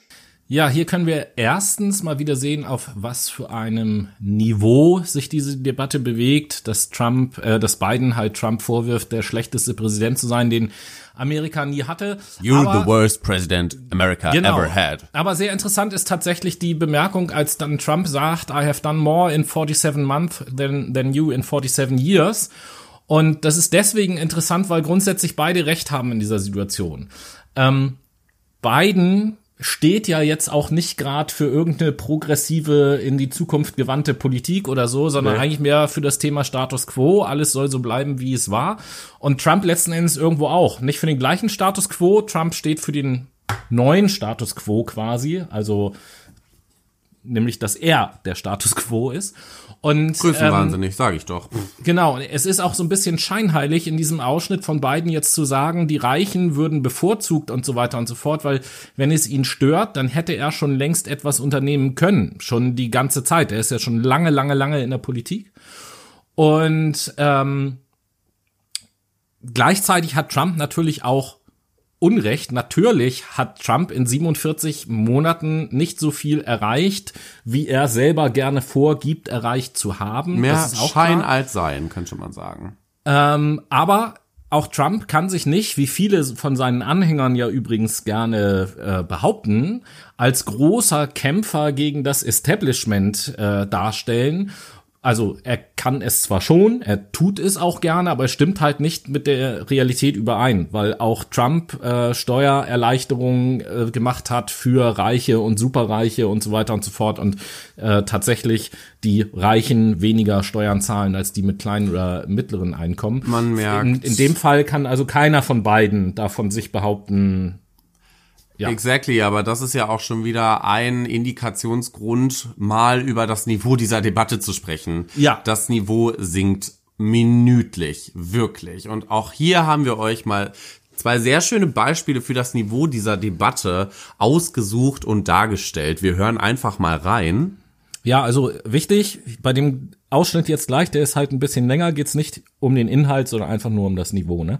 Ja, hier können wir erstens mal wieder sehen, auf was für einem Niveau sich diese Debatte bewegt, dass Trump, äh, dass Biden halt Trump vorwirft, der schlechteste Präsident zu sein, den Amerika nie hatte. You're Aber- the worst president America Genau. ever had. Aber sehr interessant ist tatsächlich die Bemerkung, als dann Trump sagt, I have done more in 47 months than, than you in 47 years. Und das ist deswegen interessant, weil grundsätzlich beide Recht haben in dieser Situation. Ähm, Biden steht ja jetzt auch nicht gerade für irgendeine progressive, in die Zukunft gewandte Politik oder so, sondern Nee. eigentlich mehr für das Thema Status quo. Alles soll so bleiben, wie es war. Und Trump letzten Endes irgendwo auch. Nicht für den gleichen Status quo. Trump steht für den neuen Status quo quasi. Also, nämlich, dass er der Status quo ist. Und, Größenwahnsinnig, sage ich doch. Genau, es ist auch so ein bisschen scheinheilig in diesem Ausschnitt von beiden jetzt zu sagen, die Reichen würden bevorzugt und so weiter und so fort, weil wenn es ihn stört, dann hätte er schon längst etwas unternehmen können, schon die ganze Zeit. Er ist ja schon lange, lange, lange in der Politik. Und ähm, gleichzeitig hat Trump natürlich auch Unrecht. Natürlich hat Trump in 47 Monaten nicht so viel erreicht, wie er selber gerne vorgibt, erreicht zu haben. Mehr Das ist auch Schein klar. als Sein, könnte man sagen. Ähm, aber auch Trump kann sich nicht, wie viele von seinen Anhängern ja übrigens gerne äh, behaupten, als großer Kämpfer gegen das Establishment äh, darstellen. Also er kann es zwar schon, er tut es auch gerne, aber es stimmt halt nicht mit der Realität überein, weil auch Trump äh, Steuererleichterungen äh, gemacht hat für Reiche und Superreiche und so weiter und so fort und äh, tatsächlich die Reichen weniger Steuern zahlen als die mit kleinen oder mittleren Einkommen. Man merkt- In, in dem Fall kann also keiner von beiden davon sich behaupten, Ja. Exactly, aber das ist ja auch schon wieder ein Indikationsgrund, mal über das Niveau dieser Debatte zu sprechen. Ja. Das Niveau sinkt minütlich, wirklich. Und auch hier haben wir euch mal zwei sehr schöne Beispiele für das Niveau dieser Debatte ausgesucht und dargestellt. Wir hören einfach mal rein. Ja, also wichtig, bei dem Ausschnitt jetzt gleich, der ist halt ein bisschen länger, geht's nicht um den Inhalt, sondern einfach nur um das Niveau, ne?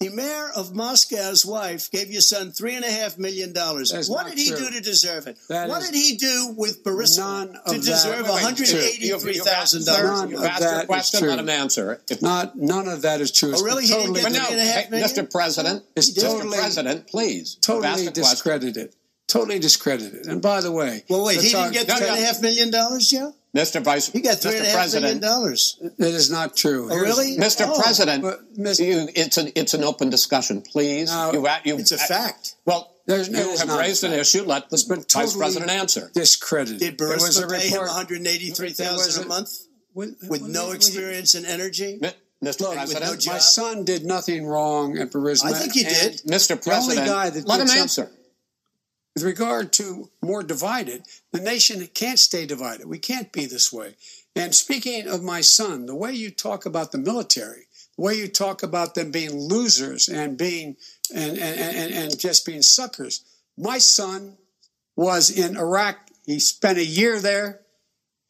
The mayor of Moscow's wife gave your son three and a half million dollars. What did he true. do to deserve it? That what is- did he do with Burisma to deserve Wait, wait, one hundred eighty-three thousand None dollars? of You've that your is question, true. let him answer. If Not none of that is true. Oh, really? He didn't get But no, three and a half hey, million? Mr. President, It's Mr. President, please. Totally a question. discredited. Totally discredited. And by the way, Well, wait, he didn't get No, three and a no. half million dollars, Joe? Mr. Vice, He got three and a Mr. half million President, dollars. That is not true. Oh, really? Mr. Oh, President, but Mr. you, it's an it's an open discussion, please. No, you, a- you, It's a uh, fact. Well, There's- you have raised an issue. Let the It's Vice President answer. discredited. Did There Burisma pay him one hundred eighty-three thousand a a- month with, with no experience in energy? Mi- Mr. Look, President, no My son did nothing wrong at Burisma. I think he did. and Mr. The only President, guy that let did him something- answer. With regard to more divided, the nation can't stay divided. We can't be this way. And speaking of my son, the way you talk about the military, the way you talk about them being losers and being and and, and, and just being suckers. My son was in Iraq. He spent a year there.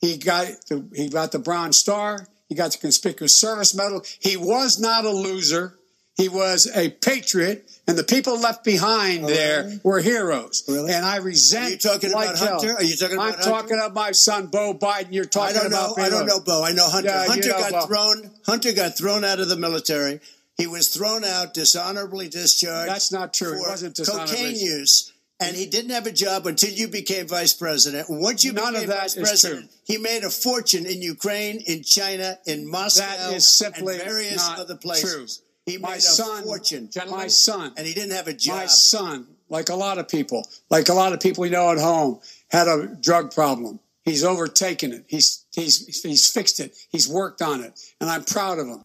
He got the, he got the Bronze Star. He got the Conspicuous Service Medal. He was not a loser. He was a patriot, and the people left behind oh, there were heroes. Oh, Really? And I resent. Are you talking like about hell. Hunter? Are you talking I'm about Hunter? talking about my son, Bo Biden. You're I talking don't know. about. I don't know, Bo. I know Hunter. Yeah, you Hunter know got Bo. thrown. Hunter got thrown out of the military. He was thrown out, dishonorably discharged. That's not true. He For wasn't cocaine use, and he didn't have a job until you became vice president. Once you None became of that vice president, true. he made a fortune in Ukraine, in China, in Moscow, That is simply and various not other places. true. He My made a son- fortune, My son. and he didn't have a job. My son, like a lot of people, like a lot of people we know at home, had a drug problem. He's overtaken it. He's he's he's fixed it. He's worked on it, and I'm proud of him.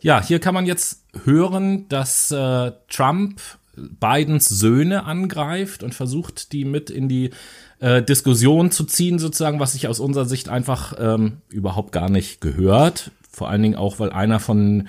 Ja, hier kann man jetzt hören, dass äh, Trump Bidens Söhne angreift und versucht, die mit in die äh, Diskussion zu ziehen, sozusagen, was sich aus unserer Sicht einfach ähm, überhaupt gar nicht gehört. Vor allen Dingen auch, weil einer von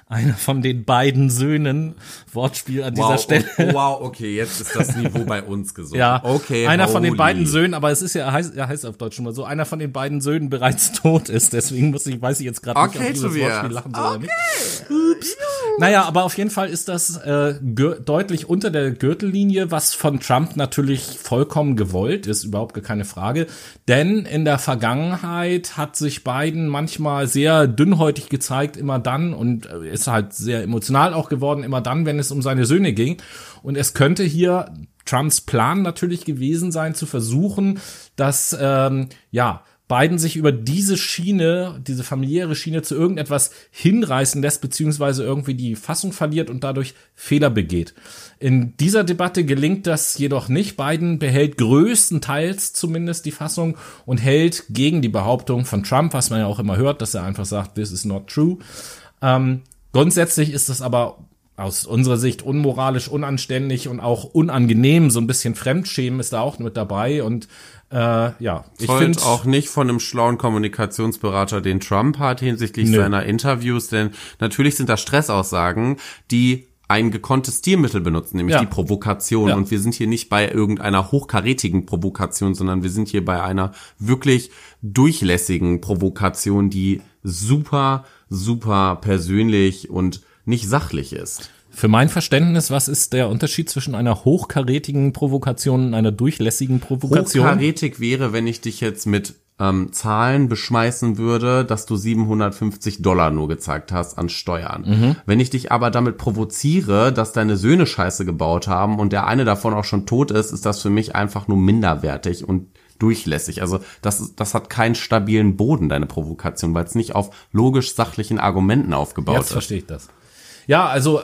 einer von den beiden Söhnen, Wortspiel an dieser Wow, Stelle. oh, wow, okay, jetzt ist das Niveau bei uns gesunken. Ja, okay. einer von den holy. beiden Söhnen, aber es ist ja, er heißt, er heißt auf Deutsch schon mal so, einer von den beiden Söhnen bereits tot ist, deswegen muss ich, weiß ich jetzt gerade nicht, Okay, ob dieses Tobias. Wortspiel lachen soll oder nicht. Ups. Naja, aber auf jeden Fall ist das äh, deutlich unter der Gürtellinie, was von Trump natürlich vollkommen gewollt ist, überhaupt gar keine Frage. Denn in der Vergangenheit hat sich Biden manchmal sehr dünnhäutig gezeigt, immer dann, und äh, ist halt sehr emotional auch geworden, immer dann, wenn es um seine Söhne ging. Und es könnte hier Trumps Plan natürlich gewesen sein, zu versuchen, dass, ähm, ja, Biden sich über diese Schiene, diese familiäre Schiene zu irgendetwas hinreißen lässt, beziehungsweise irgendwie die Fassung verliert und dadurch Fehler begeht. In dieser Debatte gelingt das jedoch nicht. Biden behält größtenteils zumindest die Fassung und hält gegen die Behauptung von Trump, was man ja auch immer hört, dass er einfach sagt, this is not true. Ähm, grundsätzlich ist das aber aus unserer Sicht unmoralisch, unanständig und auch unangenehm. So ein bisschen Fremdschämen ist da auch mit dabei und äh, ja, ich finde auch nicht von einem schlauen Kommunikationsberater, den Trump hat hinsichtlich Nö. seiner Interviews, denn natürlich sind das Stressaussagen, die ein gekonntes Stilmittel benutzen, nämlich Ja. die Provokation. Ja. Und wir sind hier nicht bei irgendeiner hochkarätigen Provokation, sondern wir sind hier bei einer wirklich durchlässigen Provokation, die super, super persönlich und nicht sachlich ist. für mein Verständnis, was ist der Unterschied zwischen einer hochkarätigen Provokation und einer durchlässigen Provokation? Hochkarätig wäre, wenn ich dich jetzt mit ähm, Zahlen beschmeißen würde, dass du 750 Dollar nur gezeigt hast an Steuern. Mhm. Wenn ich dich aber damit provoziere, dass deine Söhne Scheiße gebaut haben und der eine davon auch schon tot ist, ist das für mich einfach nur minderwertig und durchlässig. Also das, das hat keinen stabilen Boden, deine Provokation, weil es nicht auf logisch-sachlichen Argumenten aufgebaut Jetzt ist. verstehe ich das. Ja, also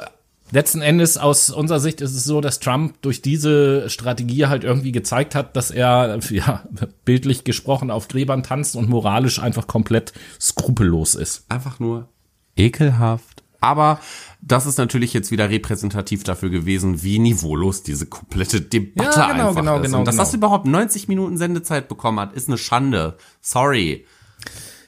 letzten Endes aus unserer Sicht ist es so, dass Trump durch diese Strategie halt irgendwie gezeigt hat, dass er, ja, bildlich gesprochen auf Gräbern tanzt und moralisch einfach komplett skrupellos ist. einfach nur ekelhaft. Aber das ist natürlich jetzt wieder repräsentativ dafür gewesen, wie niveaulos diese komplette Debatte Ja, genau, einfach genau, ist. genau, Und dass genau. das überhaupt 90 Minuten Sendezeit bekommen hat, ist eine Schande. Sorry.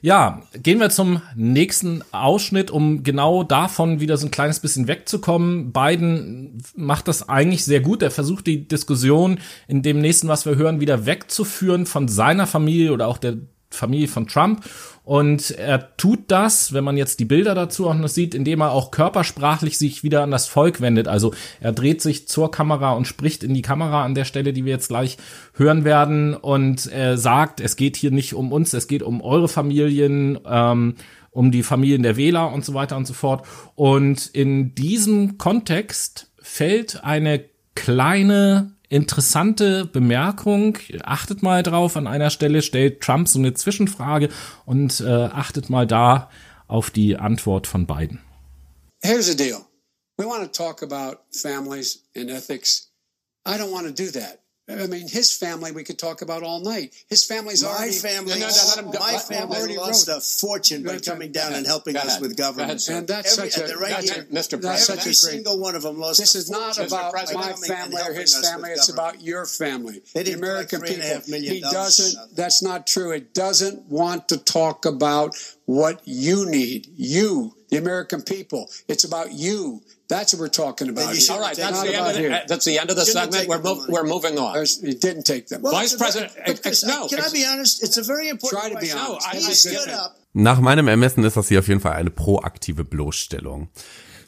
Ja, gehen wir zum nächsten Ausschnitt, um genau davon wieder so ein kleines bisschen wegzukommen. Biden macht das eigentlich sehr gut. Er versucht die Diskussion in dem nächsten, was wir hören, wieder wegzuführen von seiner Familie oder auch der Familie von Trump. Und er tut das, wenn man jetzt die Bilder dazu auch noch sieht, indem er auch körpersprachlich sich wieder an das Volk wendet. Also er dreht sich zur Kamera und spricht in die Kamera an der Stelle, die wir jetzt gleich hören werden und er sagt, es geht hier nicht um uns, es geht um eure Familien, ähm, um die Familien der Wähler und so weiter und so fort. Und in diesem Kontext fällt eine kleine interessante Bemerkung. Achtet mal drauf, an einer Stelle stellt Trump so eine Zwischenfrage und äh, achtet mal da auf die Antwort von Biden. Here's the deal. We want to talk about families and ethics. I don't want to do that. I mean, his family we could talk about all night. His family's My already family, No, no, let him go. my family already lost wrote. a fortune by coming down and helping us ahead, with government. And that's Every, such a right that's here. a- Mr. President. such Every a great. single one of them lost This is not about my family or his family. It's about your family, the American three and a people. He doesn't. That's not true. It doesn't want to talk about what you need. You, the American people. It's about you. That's what we're talking about. you All right, Take that's the, end about of the, that's the end of the segment. We're, money. we're moving on. There's- It didn't take them. Well, Vice very- President, but ex- Chris, no, Can I be honest? It's a very important Try to be question. honest. No, I he think stood up. Nach meinem Ermessen ist das hier auf jeden Fall eine proaktive Bloßstellung.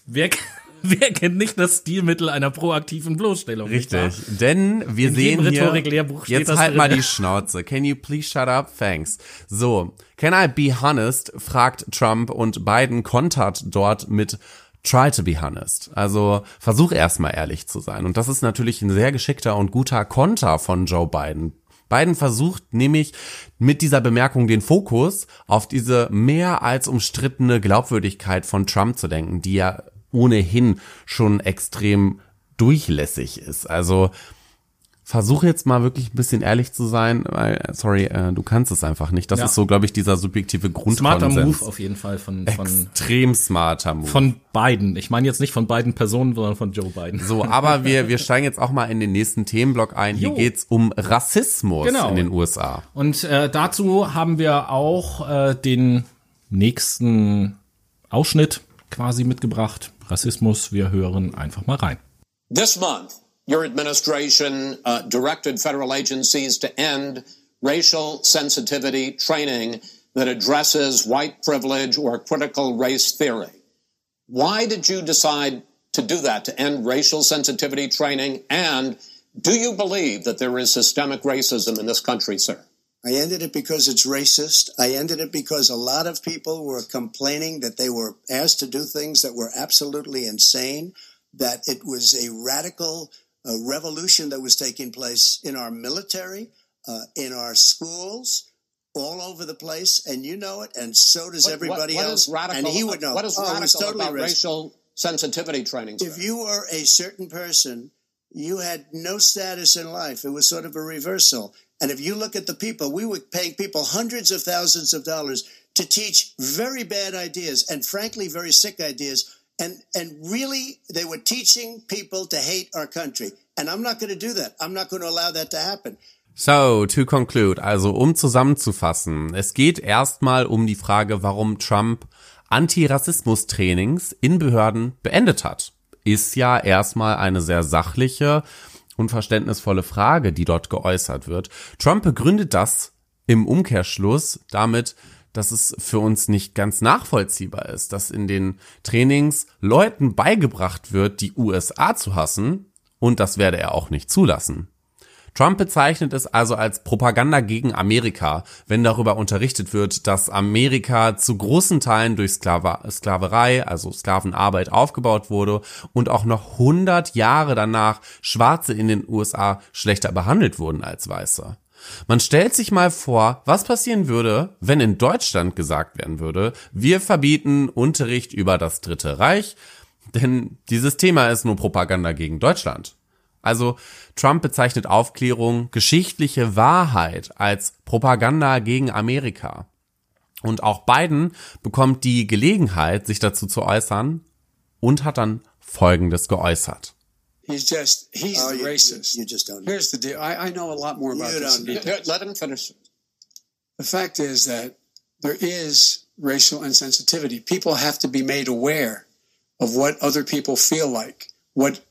Wer, wer kennt nicht das Stilmittel einer proaktiven Bloßstellung? Richtig, denn wir In sehen jedem hier, Rhetoriklehrbuch steht jetzt das halt drin. mal die Schnauze. Can you please shut up? Thanks. So, can I be honest? fragt Trump und Biden kontert dort mit Try to be honest. Also versuch erstmal ehrlich zu sein. Und das ist natürlich ein sehr geschickter und guter Konter von Joe Biden. Biden versucht nämlich mit dieser Bemerkung den Fokus auf diese mehr als umstrittene Glaubwürdigkeit von Trump zu lenken, die ja ohnehin schon extrem durchlässig ist. Also versuche jetzt mal wirklich ein bisschen ehrlich zu sein, weil, sorry, äh, du kannst es einfach nicht. Das Ja. ist so, glaube ich, dieser subjektive Smarter Grundkonsens. Move auf jeden Fall von, von, Extrem smarter Move. von Biden. Ich meine jetzt nicht von beiden Personen, sondern von Joe Biden. so, aber wir, wir steigen jetzt auch mal in den nächsten Themenblock ein. Hier Jo. geht's um Rassismus Genau. in den USA. Und äh, dazu haben wir auch äh, den nächsten Ausschnitt quasi mitgebracht. Rassismus, wir hören einfach mal rein. This month, your administration uh, directed federal agencies to end racial sensitivity training that addresses white privilege or critical race theory. Why did you decide to do that, to end racial sensitivity training? And do you believe that there is systemic racism in this country, sir? I ended it because it's racist. I ended it because a lot of people were complaining that they were asked to do things that were absolutely insane, that it was a radical uh, revolution that was taking place in our military, uh, in our schools, all over the place, and you know it, and so does What- everybody what else. is radical, and he would know. What is oh, radical totally about racist. racial sensitivity training? sir? If you were a certain person, you had no status in life. It was sort of a reversal. And if you look at the people, we were paying people hundreds of thousands of dollars to teach very bad ideas and frankly very sick ideas. And and really they were teaching people to hate our country. And I'm not going to do that. I'm not going to allow that to happen. So, to conclude, also um zusammenzufassen, es geht erstmal um die Frage, warum Trump Antirassismus-Trainings in Behörden beendet hat. Ist ja erstmal eine sehr sachliche und verständnisvolle Frage, die dort geäußert wird. Trump begründet das im Umkehrschluss damit, dass es für uns nicht ganz nachvollziehbar ist, dass in den Trainings Leuten beigebracht wird, die USA zu hassen, und das werde er auch nicht zulassen. Trump bezeichnet es also als Propaganda gegen Amerika, wenn darüber unterrichtet wird, dass Amerika zu großen Teilen durch Sklave Sklaverei, also Sklavenarbeit aufgebaut wurde und auch noch 100 Jahre danach Schwarze in den USA schlechter behandelt wurden als Weiße. Man stellt sich mal vor, was passieren würde, wenn in Deutschland gesagt werden würde, wir verbieten Unterricht über das Dritte Reich, denn dieses Thema ist nur Propaganda gegen Deutschland. Also Trump bezeichnet Aufklärung, geschichtliche Wahrheit als Propaganda gegen Amerika. Und auch Biden bekommt die Gelegenheit, sich dazu zu äußern und hat dann Folgendes geäußert. He's just, he's Oh, the you- racist. you just don't know. Here's the deal. I, I know a lot more about You this. don't than know. he. Let him finish. The fact is that there is racial insensitivity. People have to be made aware of what other people feel like, what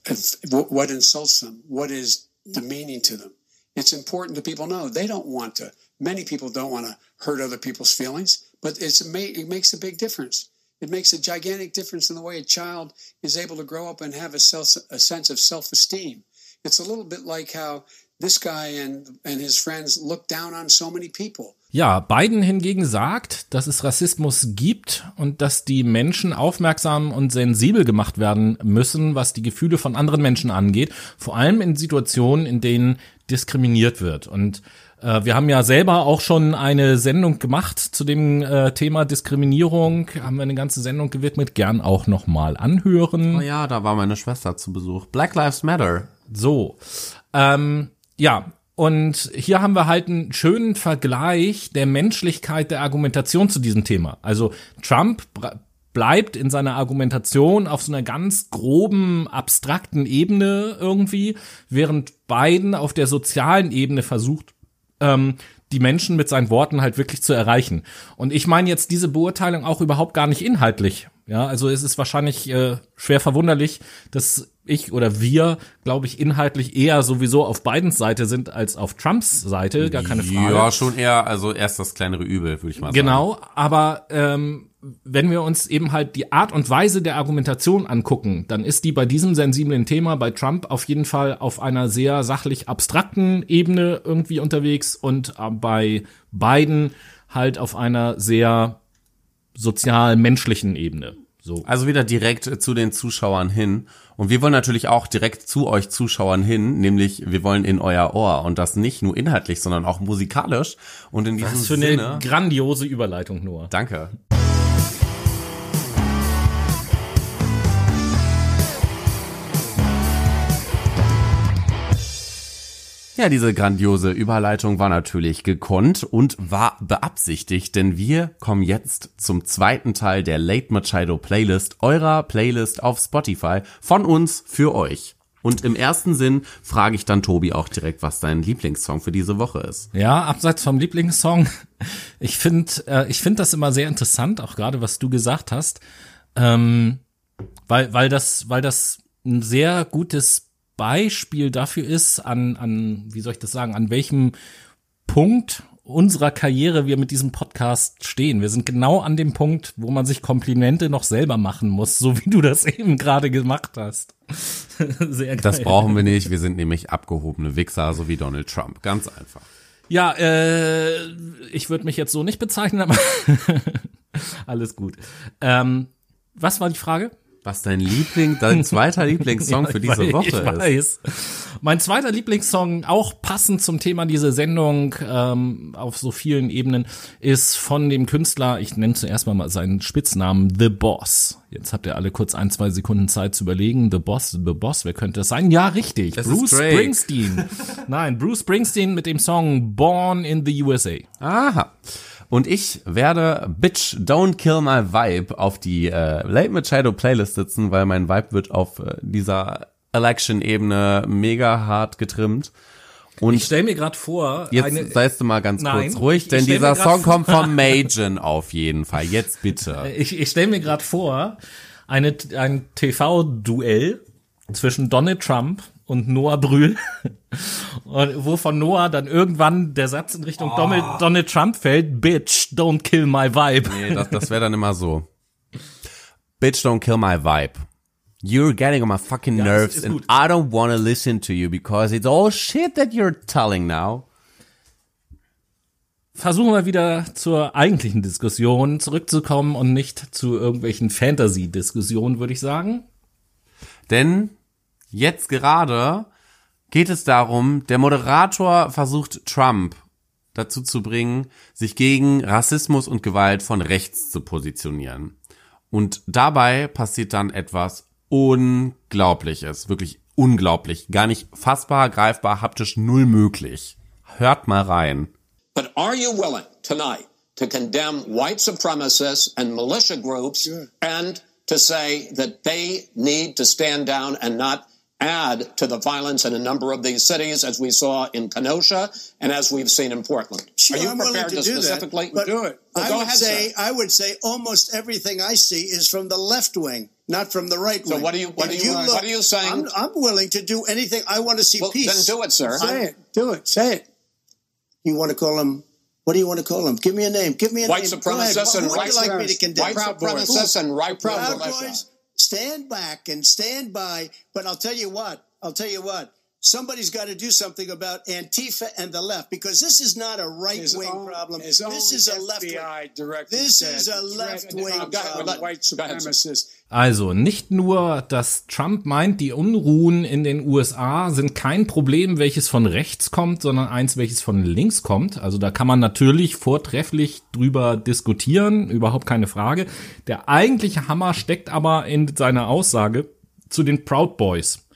what insults them, what is demeaning to them. It's important that people know they don't want to. Many people don't want to hurt other people's feelings, but it's it makes a big difference. It makes a gigantic difference in the way a child is able to grow up and have a, self, a sense of self-esteem. It's a little bit like how this guy and and his friends look down on so many people. Ja, Biden hingegen sagt, dass es Rassismus gibt und dass die Menschen aufmerksam und sensibel gemacht werden müssen, was die Gefühle von anderen Menschen angeht, vor allem in Situationen, in denen diskriminiert wird. Und wir haben ja selber auch schon eine Sendung gemacht zu dem äh, Thema Diskriminierung, haben wir eine ganze Sendung gewidmet, gern auch nochmal anhören. Oh ja, da war meine Schwester zu Besuch. Black Lives Matter. So, ähm, ja, und hier haben wir halt einen schönen Vergleich der Menschlichkeit der Argumentation zu diesem Thema. Also Trump bleibt in seiner Argumentation auf so einer ganz groben, abstrakten Ebene irgendwie, während Biden auf der sozialen Ebene versucht, ähm, die Menschen mit seinen Worten halt wirklich zu erreichen. Und ich meine jetzt diese Beurteilung auch überhaupt gar nicht inhaltlich. Ja, also es ist wahrscheinlich äh, schwer verwunderlich, dass ich oder wir, glaube ich, inhaltlich eher sowieso auf Bidens Seite sind als auf Trumps Seite, gar keine Frage. Ja, schon eher, also erst das kleinere Übel, würde ich mal sagen. Genau, aber ähm, wenn wir uns eben halt die Art und Weise der Argumentation angucken, dann ist die bei diesem sensiblen Thema bei Trump auf jeden Fall auf einer sehr sachlich abstrakten Ebene irgendwie unterwegs und äh, bei Biden halt auf einer sehr sozial-menschlichen Ebene. So. Also wieder direkt äh, zu den Zuschauern hin. Und wir wollen natürlich auch direkt zu euch Zuschauern hin, nämlich wir wollen in euer Ohr und das nicht nur inhaltlich, sondern auch musikalisch. Und in diesem Was für eine Sinne. grandiose Überleitung nur. Danke. Ja, diese grandiose Überleitung war natürlich gekonnt und war beabsichtigt, denn wir kommen jetzt zum zweiten Teil der Late Machado Playlist, eurer Playlist auf Spotify, von uns für euch. Und im ersten Sinn frage ich dann Tobi auch direkt, was dein Lieblingssong für diese Woche ist. Ja, abseits vom Lieblingssong. Ich finde, äh, ich finde das immer sehr interessant, auch gerade was du gesagt hast, ähm, weil, weil das, weil das ein sehr gutes Beispiel dafür ist, an, an, wie soll ich das sagen, an welchem Punkt unserer Karriere wir mit diesem Podcast stehen. Wir sind genau an dem Punkt, wo man sich Komplimente noch selber machen muss, so wie du das eben gerade gemacht hast. Sehr geil. Das brauchen wir nicht, wir sind nämlich abgehobene Wichser, so wie Donald Trump. Ganz einfach. Ja, äh, ich würde mich jetzt so nicht bezeichnen, aber alles gut. Ähm, was war die Frage? Was dein Liebling, dein zweiter Lieblingssong Ja, für diese weiß, Woche ist. Mein zweiter Lieblingssong, auch passend zum Thema dieser Sendung ähm, auf so vielen Ebenen, ist von dem Künstler, ich nenne zuerst mal seinen Spitznamen, The Boss. Jetzt habt ihr alle kurz ein, zwei Sekunden Zeit zu überlegen. The Boss, The Boss, wer könnte das sein? Ja, richtig. Das Bruce. Springsteen. Nein, Bruce Springsteen mit dem Song Born in the USA. Aha. Und ich werde Bitch Don't Kill My Vibe auf die äh, Late Machado Playlist sitzen, weil mein Vibe wird auf äh, dieser Election-Ebene mega hart getrimmt. Und Ich stell mir gerade vor, jetzt eine, seist du mal ganz Nein, kurz ruhig, denn dieser Song kommt vom Magen auf jeden Fall. Jetzt bitte. ich, ich stelle mir gerade vor, eine, ein TV-Duell zwischen Donald Trump und Noah Brühl, und wo von Noah dann irgendwann der Satz in Richtung Donald, Donald Trump fällt, Bitch, don't kill my vibe. Nee, das, das wäre dann immer so. Bitch, don't kill my vibe. You're getting on my fucking Ja, nerves ist- ist and. I don't wanna listen to you because it's all shit that you're telling now. Versuchen wir wieder zur eigentlichen Diskussion zurückzukommen und nicht zu irgendwelchen Fantasy-Diskussionen, würde ich sagen. Denn jetzt gerade geht es darum, der Moderator versucht Trump dazu zu bringen, sich gegen Rassismus und Gewalt von rechts zu positionieren. Und dabei passiert dann etwas Unglaubliches, wirklich unglaublich, gar nicht fassbar, greifbar, haptisch null möglich. Hört mal rein. But are you willing tonight to condemn white supremacists and militia groups and to say that they need to stand down and not add to the violence in a number of these cities, as we saw in Kenosha and as we've seen in Portland? Sure, are you I'm prepared to, to, do specifically that. But Do it. Well, I would ahead, say sir. I would say almost everything I see is from the left wing, not from the right wing. So what are you- what If are you- what are you saying? I'm, I'm willing to do anything. I want to see Well, peace. then do it, sir. Say it. Do it. Say it. You want to call him? What do you want to call him? Give me a name. Give me a White name. Supremacists and white you like me to condemn? White Proud Boys. supremacists and right Proud militia. Boys, stand back and stand by. But I'll tell you what. I'll tell you what. Somebody's got to do something about Antifa and the left because this is not a right wing problem. his own This is a left wing. This said is a left-wing of problem. white Go ahead, sir. supremacists Also nicht nur, dass Trump meint, die Unruhen in den USA sind kein Problem, welches von rechts kommt, sondern eins, welches von links kommt. Also da kann man natürlich vortrefflich drüber diskutieren, überhaupt keine Frage. Der eigentliche Hammer steckt aber in seiner Aussage zu den Proud Boys.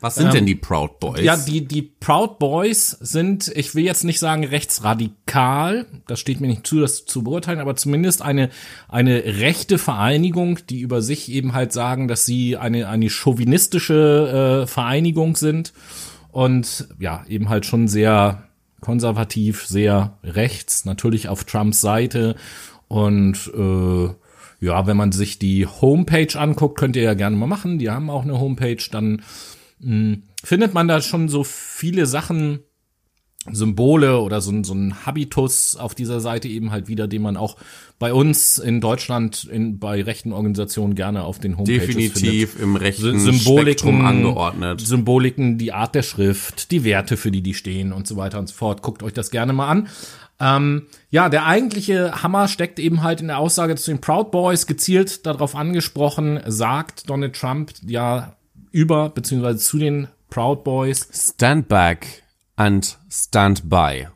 Was sind denn die Proud Boys? Ja, die, die Proud Boys sind, ich will jetzt nicht sagen rechtsradikal, das steht mir nicht zu, das zu beurteilen, aber zumindest eine, eine rechte Vereinigung, die über sich eben halt sagen, dass sie eine, eine chauvinistische äh, Vereinigung sind und ja, eben halt schon sehr konservativ, sehr rechts, natürlich auf Trumps Seite und äh, ja, wenn man sich die Homepage anguckt, könnt ihr ja gerne mal machen, die haben auch eine Homepage, dann findet man da schon so viele Sachen, Symbole oder so, ein- so ein Habitus auf dieser Seite eben halt wieder, den man auch bei uns in Deutschland in, bei rechten Organisationen gerne auf den Homepages Definitiv findet. im rechten Sy- Spektrum angeordnet. Symboliken, die Art der Schrift, die Werte, für die die stehen und so weiter und so fort. Guckt euch das gerne mal an. Ähm, ja, der eigentliche Hammer steckt eben halt in der Aussage zu den Proud Boys, gezielt darauf angesprochen, sagt Donald Trump ja über, beziehungsweise zu den Proud Boys, Stand back and stand by.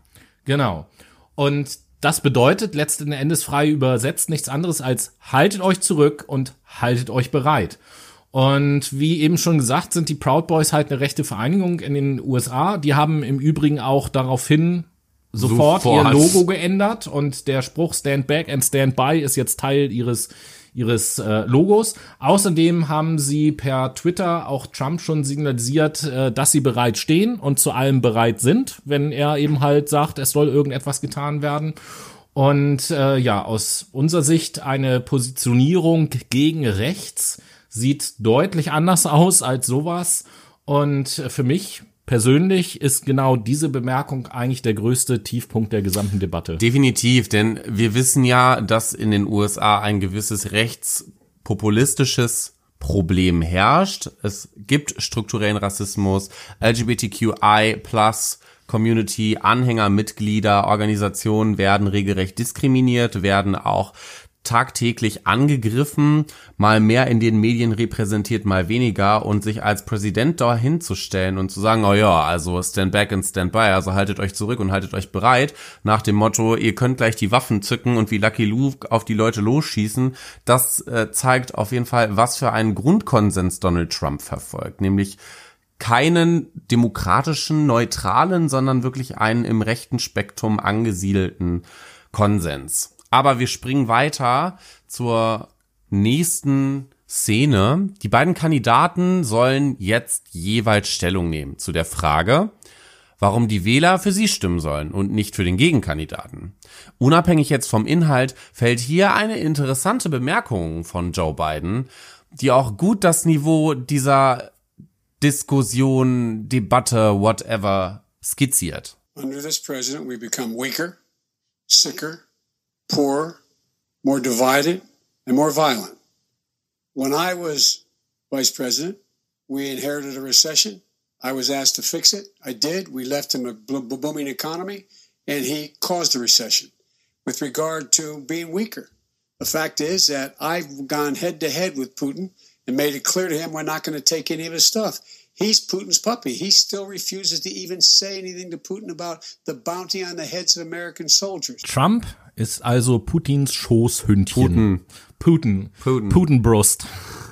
Genau. Und das bedeutet letzten Endes frei übersetzt nichts anderes als haltet euch zurück und haltet euch bereit. Und wie eben schon gesagt, sind die Proud Boys halt eine rechte Vereinigung in den USA. Die haben im Übrigen auch daraufhin sofort, Sofort. ihr Logo geändert und der Spruch Stand Back and Stand By ist jetzt Teil ihres ihres äh, Logos. Außerdem haben sie per Twitter auch Trump schon signalisiert, äh, dass sie bereit stehen und zu allem bereit sind, wenn er eben halt sagt, es soll irgendetwas getan werden. Und äh, ja, aus unserer Sicht eine Positionierung gegen rechts sieht deutlich anders aus als sowas. Und für mich persönlich ist genau diese Bemerkung eigentlich der größte Tiefpunkt der gesamten Debatte. Definitiv, denn wir wissen ja, dass in den USA ein gewisses rechtspopulistisches Problem herrscht. Es gibt strukturellen Rassismus, LGBTQI plus Community, Anhänger, Mitglieder, Organisationen werden regelrecht diskriminiert, werden auch tagtäglich angegriffen, mal mehr in den Medien repräsentiert, mal weniger und sich als Präsident dahin zu stellen und zu sagen, oh ja, also stand back and stand by, also haltet euch zurück und haltet euch bereit, nach dem Motto, ihr könnt gleich die Waffen zücken und wie Lucky Luke auf die Leute losschießen, das äh, zeigt auf jeden Fall, was für einen Grundkonsens Donald Trump verfolgt, nämlich keinen demokratischen, neutralen, sondern wirklich einen im rechten Spektrum angesiedelten Konsens. Aber wir springen weiter zur nächsten Szene. Die beiden Kandidaten sollen jetzt jeweils Stellung nehmen zu der Frage, warum die Wähler für sie stimmen sollen und nicht für den Gegenkandidaten. Unabhängig jetzt vom Inhalt fällt hier eine interessante Bemerkung von Joe Biden, die auch gut das Niveau dieser Diskussion, Debatte, whatever skizziert. Under this president, we become weaker, sicker, poorer, more divided, and more violent. When I was vice president, we inherited a recession. I was asked to fix it. I did. We left him a booming economy, and he caused a recession. With regard to being weaker, the fact is that I've gone head to head with Putin and made it clear to him we're not going to take any of his stuff. He's Putin's puppy. He still refuses to even say anything to Putin about the bounty on the heads of American soldiers. Trump ist also Putins Schoßhündchen. Putin. Putin. Putin. Putinbrust.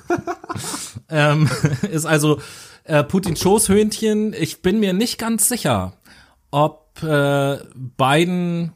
ähm, ist also äh, Putins Schoßhündchen. Ich bin mir nicht ganz sicher, ob äh, Biden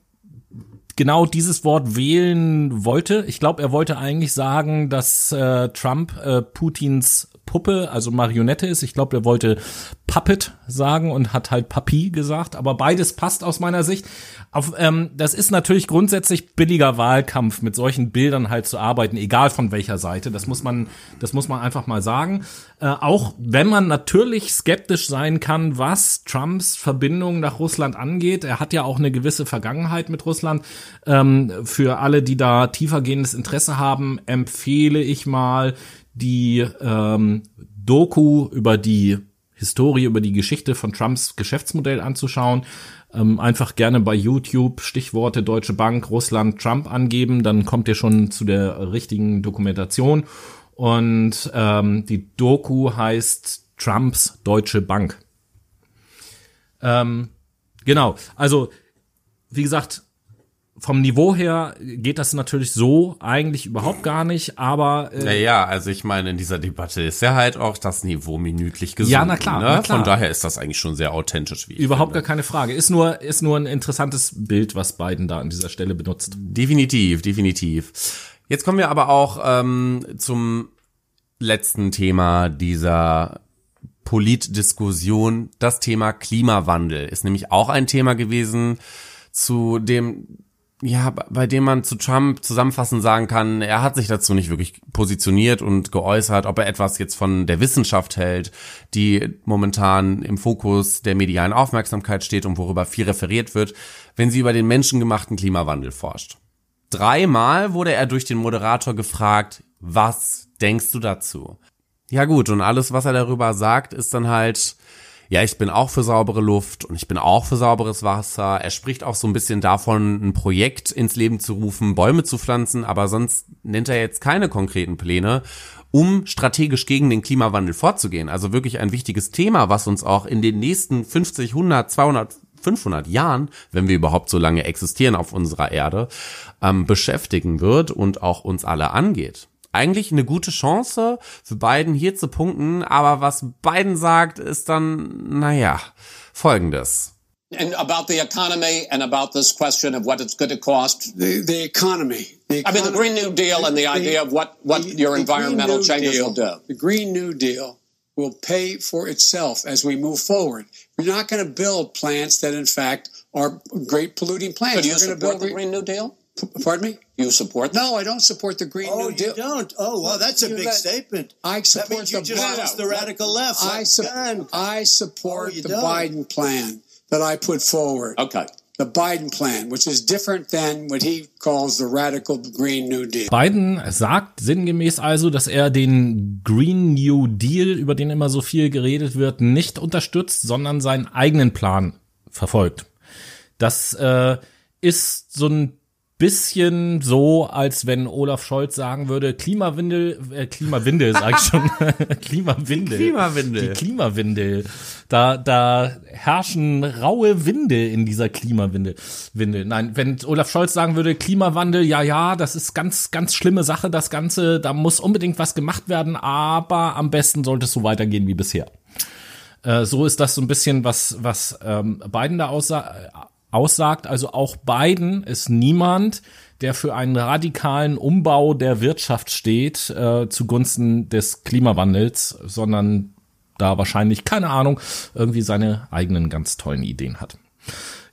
genau dieses Wort wählen wollte. Ich glaube, er wollte eigentlich sagen, dass äh, Trump äh, Putins Puppe, also Marionette ist. Ich glaube, er wollte Puppet sagen und hat halt Papi gesagt, aber beides passt aus meiner Sicht. Auf, ähm, das ist natürlich grundsätzlich billiger Wahlkampf, mit solchen Bildern halt zu arbeiten, egal von welcher Seite. Das muss man, das muss man einfach mal sagen. Äh, auch wenn man natürlich skeptisch sein kann, was Trumps Verbindung nach Russland angeht. Er hat ja auch eine gewisse Vergangenheit mit Russland. Ähm, für alle, die da tiefergehendes Interesse haben, empfehle ich mal die ähm, Doku über die Historie, über die Geschichte von Trumps Geschäftsmodell anzuschauen. Ähm, einfach gerne bei YouTube Stichworte Deutsche Bank, Russland, Trump angeben, dann kommt ihr schon zu der richtigen Dokumentation. Und ähm, die Doku heißt Trumps Deutsche Bank. Ähm, genau, also wie gesagt, vom Niveau her geht das natürlich so eigentlich überhaupt gar nicht, aber äh, Naja, also ich meine, in dieser Debatte ist ja halt auch das Niveau minütlich gesunken. Ja, na klar, ne? na klar. Von daher ist das eigentlich schon sehr authentisch, wie überhaupt finde. gar keine Frage. Ist nur ist nur ein interessantes Bild, was Biden da an dieser Stelle benutzt. Definitiv, definitiv. Jetzt kommen wir aber auch ähm, zum letzten Thema dieser Politdiskussion. Das Thema Klimawandel ist nämlich auch ein Thema gewesen, zu dem ja, bei dem man zu Trump zusammenfassend sagen kann, er hat sich dazu nicht wirklich positioniert und geäußert, ob er etwas jetzt von der Wissenschaft hält, die momentan im Fokus der medialen Aufmerksamkeit steht und worüber viel referiert wird, wenn sie über den menschengemachten Klimawandel forscht. Dreimal wurde er durch den Moderator gefragt, was denkst du dazu? Ja gut, und alles, was er darüber sagt, ist dann halt, ja, ich bin auch für saubere Luft und ich bin auch für sauberes Wasser. Er spricht auch so ein bisschen davon, ein Projekt ins Leben zu rufen, Bäume zu pflanzen, aber sonst nennt er jetzt keine konkreten Pläne, um strategisch gegen den Klimawandel vorzugehen. Also wirklich ein wichtiges Thema, was uns auch in den nächsten 50, 100, 200 500 Jahren, wenn wir überhaupt so lange existieren auf unserer Erde, ähm, beschäftigen wird und auch uns alle angeht eigentlich eine gute Chance für Biden hier zu punkten, aber was Biden sagt, ist dann, naja, folgendes. And about the economy and about this question of what it's going to cost. The, the economy. The I mean, the Green New Deal and the idea of what, what your environmental changes Deal- will do. The Green New Deal will pay for itself as we move forward. We're not going to build plants that, in fact, are great polluting plants. Do you gonna support build the Green New Deal? P- Pardon me? You support that? No, I don't support the Green Oh, New you Deal. don't? Oh, well, that's a You big let- statement. I support That means you the just Biden. lost the radical left. I, su- I support Oh, the don't. Biden plan that I put forward. Okay. The Biden plan, which is different than what he calls the radical Green New Deal. Biden sagt sinngemäß also, dass er den Green New Deal, über den immer so viel geredet wird, nicht unterstützt, sondern seinen eigenen Plan verfolgt. Das äh, ist so ein bisschen so, als wenn Olaf Scholz sagen würde, Klimawindel, äh, Klimawindel, sag ich schon, Klimawindel. Klimawindel. Die Klimawindel. Da, da herrschen raue Winde in dieser Klimawindel. Windel. Nein, wenn Olaf Scholz sagen würde, Klimawandel, ja, ja, das ist ganz, ganz schlimme Sache, das Ganze, da muss unbedingt was gemacht werden, aber am besten sollte es so weitergehen wie bisher. Äh, so ist das so ein bisschen, was, was ähm, Biden da aussa aussagt. Also auch Biden ist niemand, der für einen radikalen Umbau der Wirtschaft steht äh, zugunsten des Klimawandels, sondern da wahrscheinlich, keine Ahnung, irgendwie seine eigenen ganz tollen Ideen hat.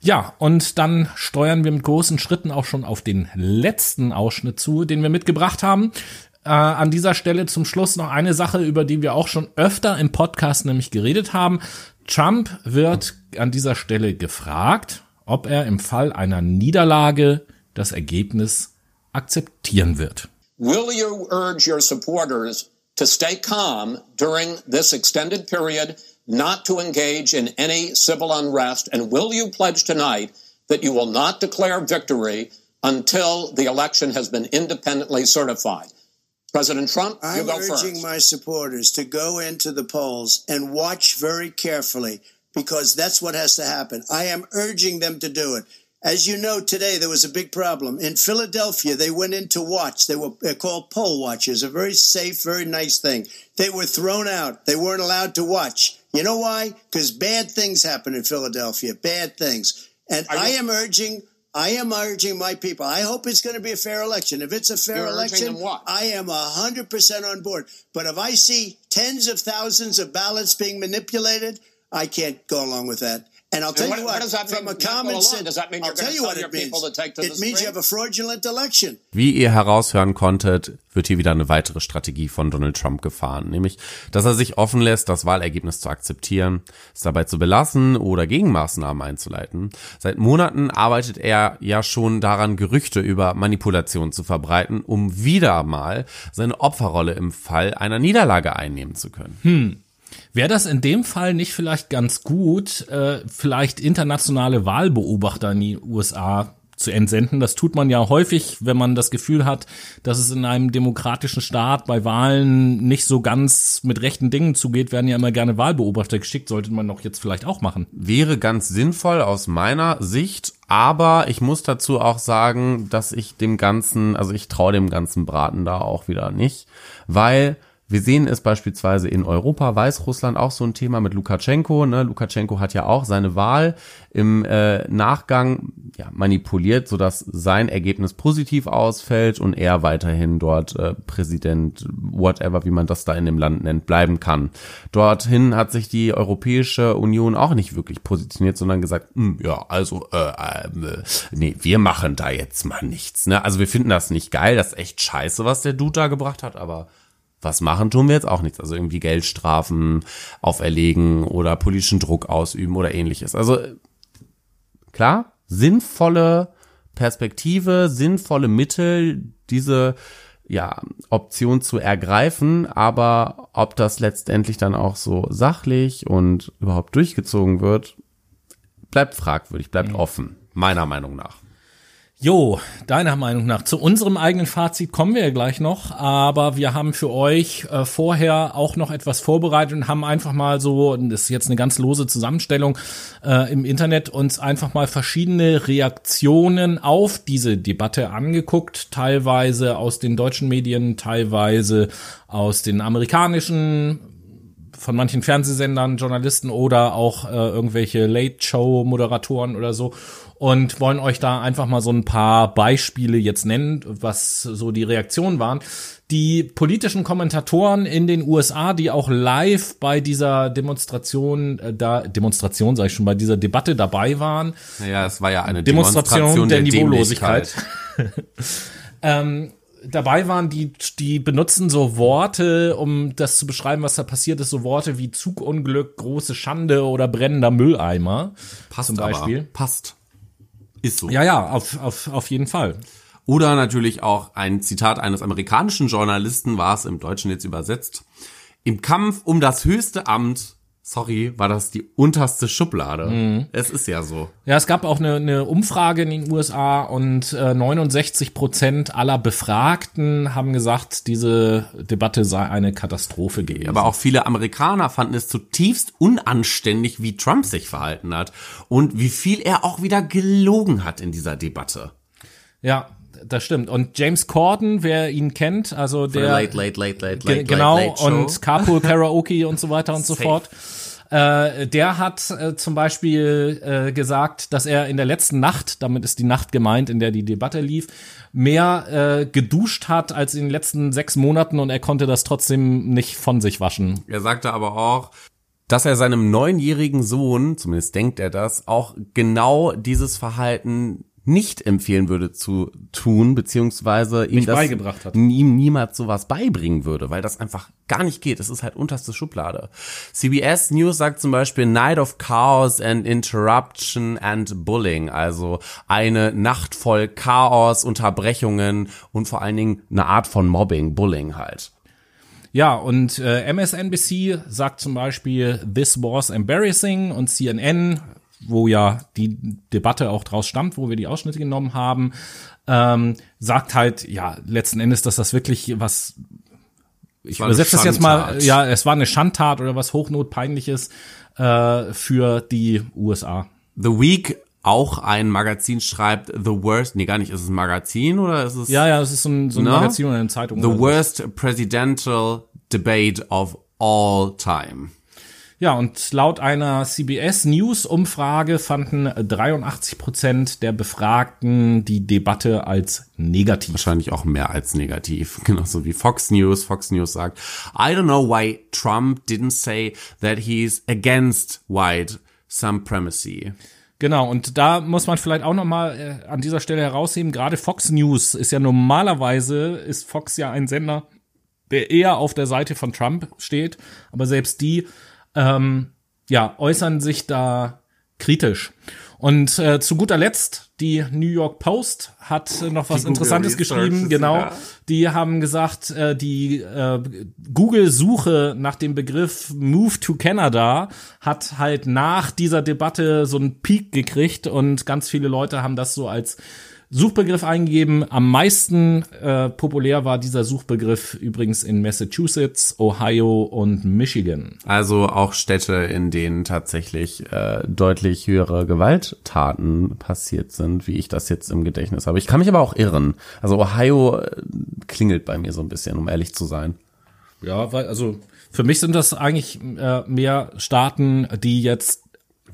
Ja, und dann steuern wir mit großen Schritten auch schon auf den letzten Ausschnitt zu, den wir mitgebracht haben. Äh, an dieser Stelle zum Schluss noch eine Sache, über die wir auch schon öfter im Podcast nämlich geredet haben. Trump wird an dieser Stelle gefragt, ob er im Fall einer Niederlage das Ergebnis akzeptieren wird. Will you urge your supporters to stay calm during this extended period, not to engage in any civil unrest? And will you pledge tonight that you will not declare victory until the election has been independently certified? President Trump, you I'm go urging first. my supporters to go into the polls and watch very carefully because that's what has to happen. I am urging them to do it. As you know, today there was a big problem. In Philadelphia, they went in to watch. They were called poll watchers, a very safe, very nice thing. They were thrown out. They weren't allowed to watch. You know why? Because bad things happen in Philadelphia. Bad things. And I am urging I am urging my people. I hope it's going to be a fair election. If it's a fair You're election, what? I am 100% on board. But if I see tens of thousands of ballots being manipulated, I can't go along with that. And I'll tell what- you what what, does that from mean, a common sense, Does that mean I'll you're gonna tell you what it means. people to take to the it means you have a fraudulent election. Wie ihr heraushören konntet, wird hier wieder eine weitere Strategie von Donald Trump gefahren, nämlich, dass er sich offen lässt, das Wahlergebnis zu akzeptieren, es dabei zu belassen oder Gegenmaßnahmen einzuleiten. Seit Monaten arbeitet er ja schon daran, Gerüchte über Manipulation zu verbreiten, um wieder mal seine Opferrolle im Fall einer Niederlage einnehmen zu können. Wäre das in dem Fall nicht vielleicht ganz gut, äh, vielleicht internationale Wahlbeobachter in die USA zu entsenden? Das tut man ja häufig, wenn man das Gefühl hat, dass es in einem demokratischen Staat bei Wahlen nicht so ganz mit rechten Dingen zugeht, werden ja immer gerne Wahlbeobachter geschickt, sollte man doch jetzt vielleicht auch machen. wäre ganz sinnvoll aus meiner Sicht, aber ich muss dazu auch sagen, dass ich dem ganzen, also ich traue dem ganzen Braten da auch wieder nicht, weil wir sehen es beispielsweise in Europa, Weißrussland auch so ein Thema mit Lukaschenko. Ne? Lukaschenko hat ja auch seine Wahl im äh, Nachgang ja, manipuliert, sodass sein Ergebnis positiv ausfällt und er weiterhin dort äh, Präsident, whatever, wie man das da in dem Land nennt, bleiben kann. Dorthin hat sich die Europäische Union auch nicht wirklich positioniert, sondern gesagt, hm, ja, also, äh, äh, nee, wir machen da jetzt mal nichts. Ne? Also wir finden das nicht geil, das ist echt scheiße, was der Dude da gebracht hat, aber was machen tun wir jetzt auch nichts. Also irgendwie Geldstrafen auferlegen oder politischen Druck ausüben oder ähnliches. Also klar, sinnvolle Perspektive, sinnvolle Mittel, diese ja, Option zu ergreifen, aber ob das letztendlich dann auch so sachlich und überhaupt durchgezogen wird, bleibt fragwürdig, bleibt offen, meiner Meinung nach. Jo, deiner Meinung nach. Zu unserem eigenen Fazit kommen wir ja gleich noch, aber wir haben für euch äh, vorher auch noch etwas vorbereitet und haben einfach mal so, das ist jetzt eine ganz lose Zusammenstellung äh, im Internet, uns einfach mal verschiedene Reaktionen auf diese Debatte angeguckt, teilweise aus den deutschen Medien, teilweise aus den amerikanischen, von manchen Fernsehsendern, Journalisten oder auch äh, irgendwelche Late-Show-Moderatoren oder so und wollen euch da einfach mal so ein paar Beispiele jetzt nennen, was so die Reaktionen waren. Die politischen Kommentatoren in den USA, die auch live bei dieser Demonstration, äh, da Demonstration sage ich schon, bei dieser Debatte dabei waren, Naja, es war ja eine Demonstration, Demonstration, der, der, Niveaulosigkeit. Ähm, dabei waren, die, die benutzen so Worte, um das zu beschreiben, was da passiert ist, so Worte wie Zugunglück, große Schande oder brennender Mülleimer. Passt zum Beispiel. aber. Passt. Ist so. Ja, ja, auf, auf, auf jeden Fall. Oder natürlich auch ein Zitat eines amerikanischen Journalisten, war es im Deutschen jetzt übersetzt. Im Kampf um das höchste Amt sorry, war das die unterste Schublade. Mhm. Es ist ja so. Ja, es gab auch eine, eine Umfrage in den USA und äh, 69 Prozent aller Befragten haben gesagt, diese Debatte sei eine Katastrophe gewesen. Aber auch viele Amerikaner fanden es zutiefst unanständig, wie Trump sich verhalten hat und wie viel er auch wieder gelogen hat in dieser Debatte. ja, das stimmt. Und James Corden, wer ihn kennt, also der late, late, late, late, late, genau late, late und Carpool Karaoke und so weiter und so fort. Äh, der hat äh, zum Beispiel äh, gesagt, dass er in der letzten Nacht, damit ist die Nacht gemeint, in der die Debatte lief, mehr äh, geduscht hat als in den letzten sechs Monaten und er konnte das trotzdem nicht von sich waschen. Er sagte aber auch, dass er seinem neunjährigen Sohn, zumindest denkt er das, auch genau dieses Verhalten nicht empfehlen würde zu tun, beziehungsweise ihm Nicht das beigebracht hat. ihm niemals sowas beibringen würde, weil das einfach gar nicht geht. Es ist halt unterste Schublade. CBS News sagt zum Beispiel Night of Chaos and Interruption and Bullying, also eine Nacht voll Chaos, Unterbrechungen und vor allen Dingen eine Art von Mobbing, Bullying halt. Ja, und äh, MSNBC sagt zum Beispiel, this was embarrassing und CNN, wo ja die Debatte auch draus stammt, wo wir die Ausschnitte genommen haben, ähm, sagt halt, ja, letzten Endes, dass das wirklich was ich übersetze das jetzt mal, ja, es war eine Schandtat oder was hochnotpeinliches äh, für die USA. The Week auch ein Magazin schreibt The Worst, nee, gar nicht, ist es ein Magazin oder ist es Ja, ja, es ist so ein, so ein No? Magazin oder eine Zeitung. The. Worst Presidential Debate of All Time? Ja, und laut einer CBS News Umfrage fanden 83 Prozent der Befragten die Debatte als negativ. Wahrscheinlich auch mehr als negativ, genauso wie Fox News. Fox News sagt, I don't know why Trump didn't say that he's against white supremacy. Genau, und da muss man vielleicht auch nochmal äh, an dieser Stelle herausheben, gerade Fox News ist ja normalerweise, ist Fox ja ein Sender, der eher auf der Seite von Trump steht, aber selbst die ähm, ja, äußern sich da kritisch. Und äh, zu guter Letzt, die New York Post hat äh, noch was Google Interessantes Research geschrieben, genau. ja- Die haben gesagt, äh, die äh, Google-Suche nach dem Begriff Move to Canada hat halt nach dieser Debatte so einen Peak gekriegt und ganz viele Leute haben das so als Suchbegriff eingegeben. Am meisten äh, populär war dieser Suchbegriff übrigens in Massachusetts, Ohio und Michigan. Also auch Städte, in denen tatsächlich äh, deutlich höhere Gewalttaten passiert sind, wie ich das jetzt im Gedächtnis habe. Ich kann mich aber auch irren. Also Ohio äh, klingelt bei mir so ein bisschen, um ehrlich zu sein. Ja, weil, also für mich sind das eigentlich äh, mehr Staaten, die jetzt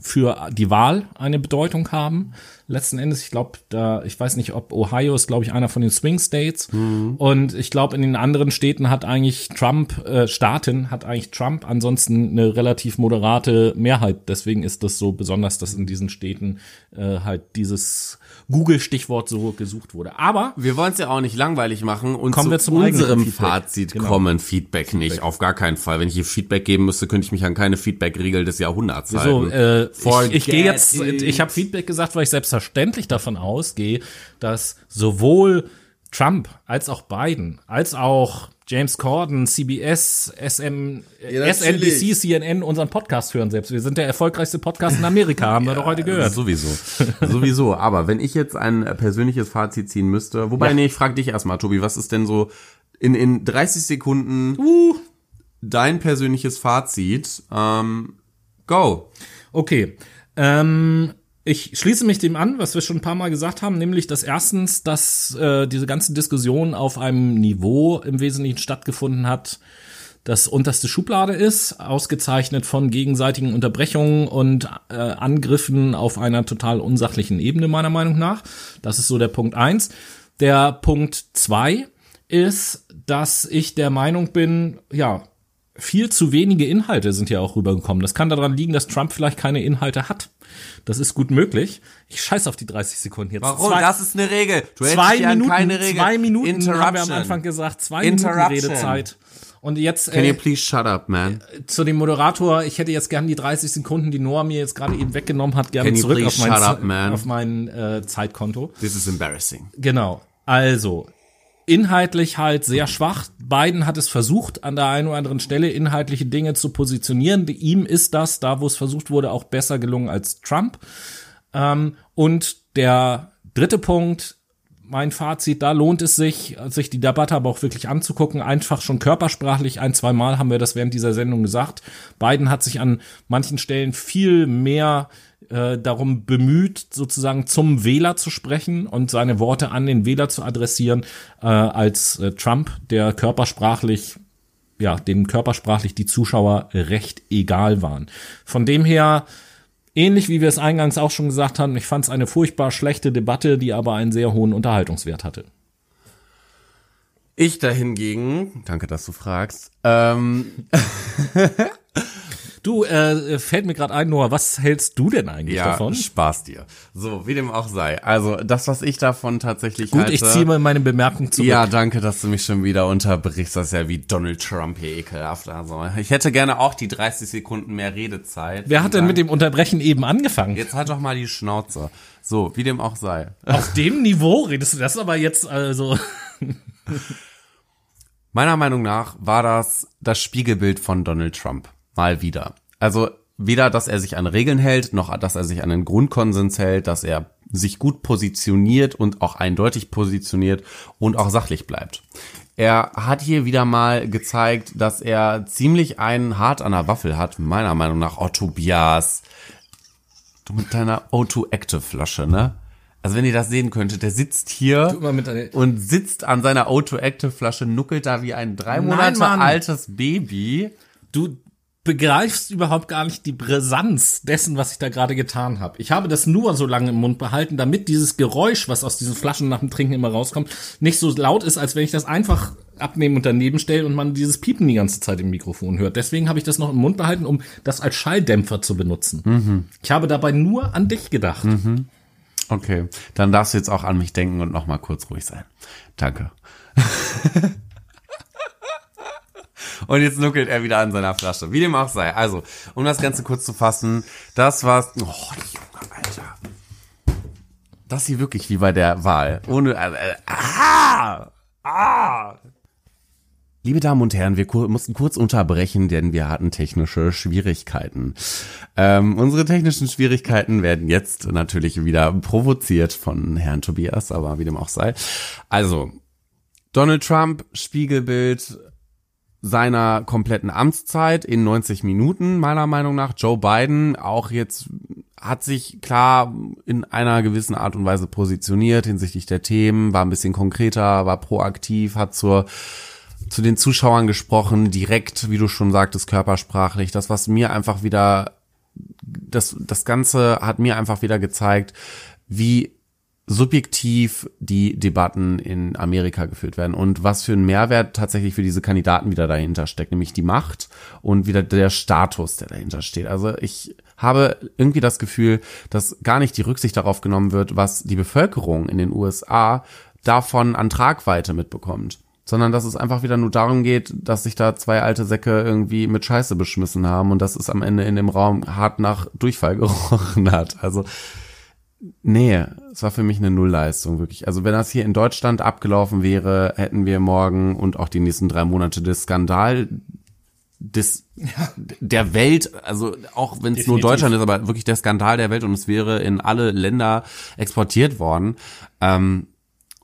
für die Wahl eine Bedeutung haben. Letzten Endes, ich glaube, da, ich weiß nicht, ob Ohio ist, glaube ich, einer von den Swing States. Und ich glaube, in den anderen Städten hat eigentlich Trump, äh, Staaten hat eigentlich Trump ansonsten eine relativ moderate Mehrheit. Deswegen ist das so besonders, dass in diesen Städten äh, halt dieses Google-Stichwort so gesucht wurde. Aber Wir wollen es ja auch nicht langweilig machen und Kommen zu wir zum unserem Feedback. Fazit Genau. kommen. Feedback nicht, auf gar keinen Fall. Wenn ich hier Feedback geben müsste, könnte ich mich an keine Feedback-Regel des Jahrhunderts So, halten. äh, ich, ich gehe jetzt, ich habe Feedback gesagt, weil ich selbstverständlich davon ausgehe, dass sowohl Trump als auch Biden, als auch James Corden, CBS, SM, Ja, SNBC, CNN unseren Podcast hören selbst. Wir sind der erfolgreichste Podcast in Amerika, haben wir doch heute gehört. Sowieso. Sowieso. Aber wenn ich jetzt ein persönliches Fazit ziehen müsste, wobei, Ja. nee, ich frage dich erstmal, Tobi, was ist denn so in, in 30 Sekunden Uh. dein persönliches Fazit? Ähm, go. Okay. Ähm, ich schließe mich dem an, was wir schon ein paar Mal gesagt haben, nämlich dass erstens, dass äh, diese ganze Diskussion auf einem Niveau im Wesentlichen stattgefunden hat, das unterste Schublade ist, ausgezeichnet von gegenseitigen Unterbrechungen und äh, Angriffen auf einer total unsachlichen Ebene, meiner Meinung nach. Das ist so der Punkt eins. Der Punkt zwei ist, dass ich der Meinung bin, ja, viel zu wenige Inhalte sind ja auch rübergekommen. Das kann daran liegen, dass Trump vielleicht keine Inhalte hat. Das ist gut möglich. Ich scheiß auf die 30 Sekunden jetzt. Warum? Zwei, das ist eine Regel. Du zwei Minuten, keine Regel. zwei Minuten haben wir am. Anfang gesagt. Zwei Minuten. Redezeit. Und jetzt Can you äh, please shut up, man? zu dem Moderator, ich hätte jetzt gern die 30 Sekunden, die Noah mir jetzt gerade eben weggenommen hat, gerne zurück auf mein, up, auf mein äh, Zeitkonto. This is embarrassing. Genau. Also, inhaltlich halt sehr schwach. Biden hat es versucht, an der einen oder anderen Stelle inhaltliche Dinge zu positionieren. Ihm ist das, da wo es versucht wurde, auch besser gelungen als Trump. Ähm, und der dritte Punkt, mein Fazit, da lohnt es sich, sich die Debatte aber auch wirklich anzugucken, einfach schon körpersprachlich. Ein, zwei Mal haben wir das während dieser Sendung gesagt. Biden hat sich an manchen Stellen viel mehr äh, darum bemüht, sozusagen zum Wähler zu sprechen und seine Worte an den Wähler zu adressieren, äh, als äh, Trump, der körpersprachlich ja, dem körpersprachlich die Zuschauer recht egal waren. Von dem her, ähnlich wie wir es eingangs auch schon gesagt haben, ich fand es eine furchtbar schlechte Debatte, die aber einen sehr hohen Unterhaltungswert hatte. Ich dahingegen, danke, dass du fragst, ähm, Du, äh, fällt mir gerade ein, Noah, was hältst du denn eigentlich ja, davon? Spaß dir. So, wie dem auch sei. Also, das, was ich davon tatsächlich Gut, halte, ich ziehe mal meine Bemerkung zurück. Ja, danke, dass du mich schon wieder unterbrichst. Das ist ja wie Donald Trump hier ekelhaft. Also, ich hätte gerne auch die 30 Sekunden mehr Redezeit. Wer hat denn mit dem Unterbrechen eben angefangen? Jetzt halt doch mal die Schnauze. So, wie dem auch sei. Auf dem Niveau redest du das aber jetzt also. Meiner Meinung nach war das das Spiegelbild von Donald Trump. Mal wieder. Also weder, dass er sich an Regeln hält, noch dass er sich an den Grundkonsens hält, dass er sich gut positioniert und auch eindeutig positioniert und auch sachlich bleibt. Er hat hier wieder mal gezeigt, dass er ziemlich einen hart an der Waffel hat, meiner Meinung nach. Oh, Tobias, du mit deiner O2 Active Flasche, ne? Also wenn ihr das sehen könntet, der sitzt hier und sitzt an seiner O2 Active Flasche, nuckelt da wie ein drei Nein, Monate Mann. altes Baby. Du begreifst überhaupt gar nicht die Brisanz dessen, was ich da gerade getan habe. Ich habe das nur so lange im Mund behalten, damit dieses Geräusch, was aus diesen Flaschen nach dem Trinken immer rauskommt, nicht so laut ist, als wenn ich das einfach abnehmen und daneben stelle und man dieses Piepen die ganze Zeit im Mikrofon hört. Deswegen habe ich das noch im Mund behalten, um das als Schalldämpfer zu benutzen. Ich habe dabei nur an dich gedacht. Okay, dann darfst du jetzt auch an mich denken und noch mal kurz ruhig sein. Danke. und jetzt nuckelt er wieder an seiner Flasche. Wie dem auch sei. Also, um das Ganze kurz zu fassen, das war's. Oh, Junge, Alter. Das hier wirklich wie bei der Wahl. Ohne. Äh, äh, ah! Ah! Liebe Damen und Herren, wir kur mussten kurz unterbrechen, denn wir hatten technische Schwierigkeiten. Ähm, unsere technischen Schwierigkeiten werden jetzt natürlich wieder provoziert von Herrn Tobias, aber wie dem auch sei. Also, Donald Trump, Spiegelbild seiner kompletten Amtszeit in 90 Minuten, meiner Meinung nach. Joe Biden auch jetzt hat sich klar in einer gewissen Art und Weise positioniert hinsichtlich der Themen, war ein bisschen konkreter, war proaktiv, hat zur zu den Zuschauern gesprochen, direkt, wie du schon sagtest, körpersprachlich. Das, was mir einfach wieder, das, das Ganze hat mir einfach wieder gezeigt, wie subjektiv die Debatten in Amerika geführt werden und was für ein Mehrwert tatsächlich für diese Kandidaten wieder dahinter steckt, nämlich die Macht und wieder der Status, der dahinter steht. Also ich habe irgendwie das Gefühl, dass gar nicht die Rücksicht darauf genommen wird, was die Bevölkerung in den USA davon an Tragweite mitbekommt sondern dass es einfach wieder nur darum geht, dass sich da zwei alte Säcke irgendwie mit Scheiße beschmissen haben und dass es am Ende in dem Raum hart nach Durchfall gerochen hat. Also nee, es war für mich eine Nullleistung wirklich. Also wenn das hier in Deutschland abgelaufen wäre, hätten wir morgen und auch die nächsten drei Monate des Skandal des der Welt, also auch wenn es nur. Deutschland ist, aber wirklich der Skandal der Welt und es wäre in alle Länder exportiert worden. Ähm,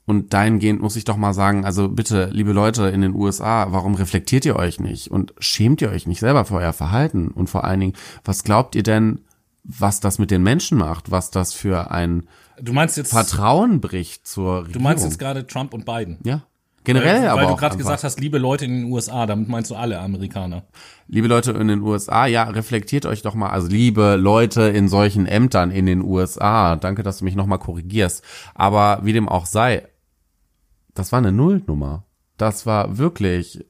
und dahingehend muss ich doch mal sagen, also bitte, liebe Leute in den USA, warum reflektiert ihr euch nicht und schämt ihr euch nicht selber für euer Verhalten? Und vor allen Dingen, was glaubt ihr denn, was das mit den Menschen macht, was das für ein Du meinst jetzt, Vertrauen bricht zur Regierung? du meinst jetzt gerade Trump und Biden. ja. Generell weil, aber weil du gerade gesagt hast, liebe Leute in den USA, damit meinst du alle Amerikaner. liebe Leute in den USA, ja, reflektiert euch doch mal, also liebe Leute in solchen Ämtern in den USA, danke, dass du mich nochmal korrigierst, aber wie dem auch sei, das war eine Nullnummer. Das war wirklich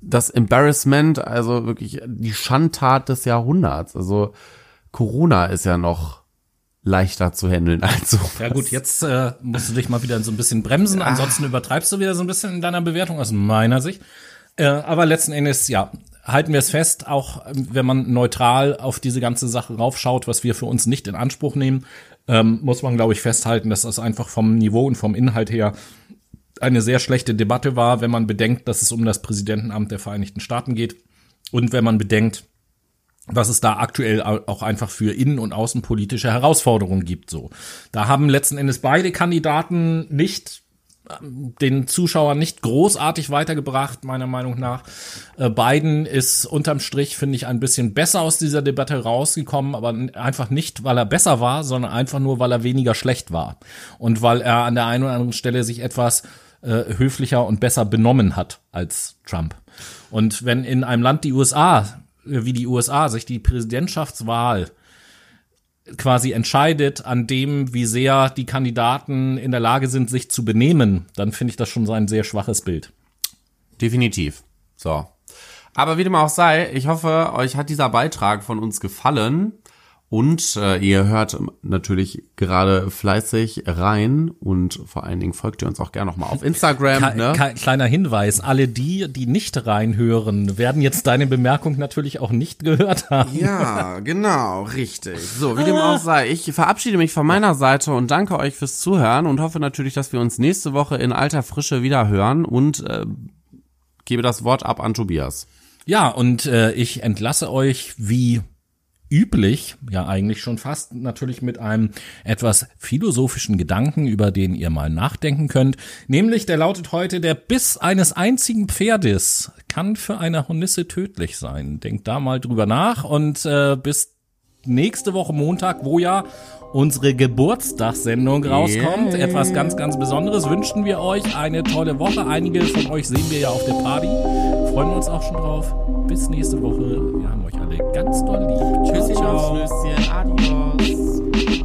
das Embarrassment, also wirklich die Schandtat des Jahrhunderts. Also Corona ist ja noch leichter zu handeln als so. Ja gut, jetzt äh, musst du dich mal wieder so ein bisschen bremsen, ansonsten übertreibst du wieder so ein bisschen in deiner Bewertung aus meiner Sicht. Äh, aber letzten Endes, ja, halten wir es fest, auch ähm, wenn man neutral auf diese ganze Sache raufschaut, was wir für uns nicht in Anspruch nehmen, ähm, muss man, glaube ich, festhalten, dass das einfach vom Niveau und vom Inhalt her eine sehr schlechte Debatte war, wenn man bedenkt, dass es um das Präsidentenamt der Vereinigten Staaten geht und wenn man bedenkt, was es da aktuell auch einfach für innen- und außenpolitische Herausforderungen gibt. So, da haben letzten Endes beide Kandidaten nicht ähm, den Zuschauern nicht großartig weitergebracht, meiner Meinung nach. Äh, Biden ist unterm Strich, finde ich, ein bisschen besser aus dieser Debatte rausgekommen, aber einfach nicht, weil er besser war, sondern einfach nur, weil er weniger schlecht war. Und weil er an der einen oder anderen Stelle sich etwas äh, höflicher und besser benommen hat als Trump. Und wenn in einem Land die USA, äh, wie die USA, sich die Präsidentschaftswahl quasi entscheidet an dem, wie sehr die Kandidaten in der Lage sind, sich zu benehmen, dann finde ich das schon so ein sehr schwaches Bild. Definitiv. So. Aber wie dem auch sei, ich hoffe, euch hat dieser Beitrag von uns gefallen. Und äh, ihr hört natürlich gerade fleißig rein und vor allen Dingen folgt ihr uns auch gerne nochmal auf Instagram. Ke ne? ke kleiner Hinweis, alle die, die nicht reinhören, werden jetzt deine Bemerkung natürlich auch nicht gehört haben. Ja, genau, richtig. So, wie dem auch sei, ich verabschiede mich von meiner Seite und danke euch fürs Zuhören und hoffe natürlich, dass wir uns nächste Woche in alter Frische wieder hören und äh, gebe das Wort ab an Tobias. Ja, und äh, ich entlasse euch wie üblich, ja eigentlich schon fast natürlich mit einem etwas philosophischen Gedanken, über den ihr mal nachdenken könnt. Nämlich, der lautet heute, der Biss eines einzigen Pferdes kann für eine Hornisse tödlich sein. Denkt da mal drüber nach und äh, bis nächste Woche Montag, wo ja unsere Geburtstagssendung rauskommt. Yay. Etwas ganz, ganz Besonderes wünschen wir euch. Eine tolle Woche. Einige von euch sehen wir ja auf der Party. Freuen wir uns auch schon drauf. Bis nächste Woche. Wir haben euch alle ganz doll lieb. Tschüss, ciao. Schnüsschen, adios.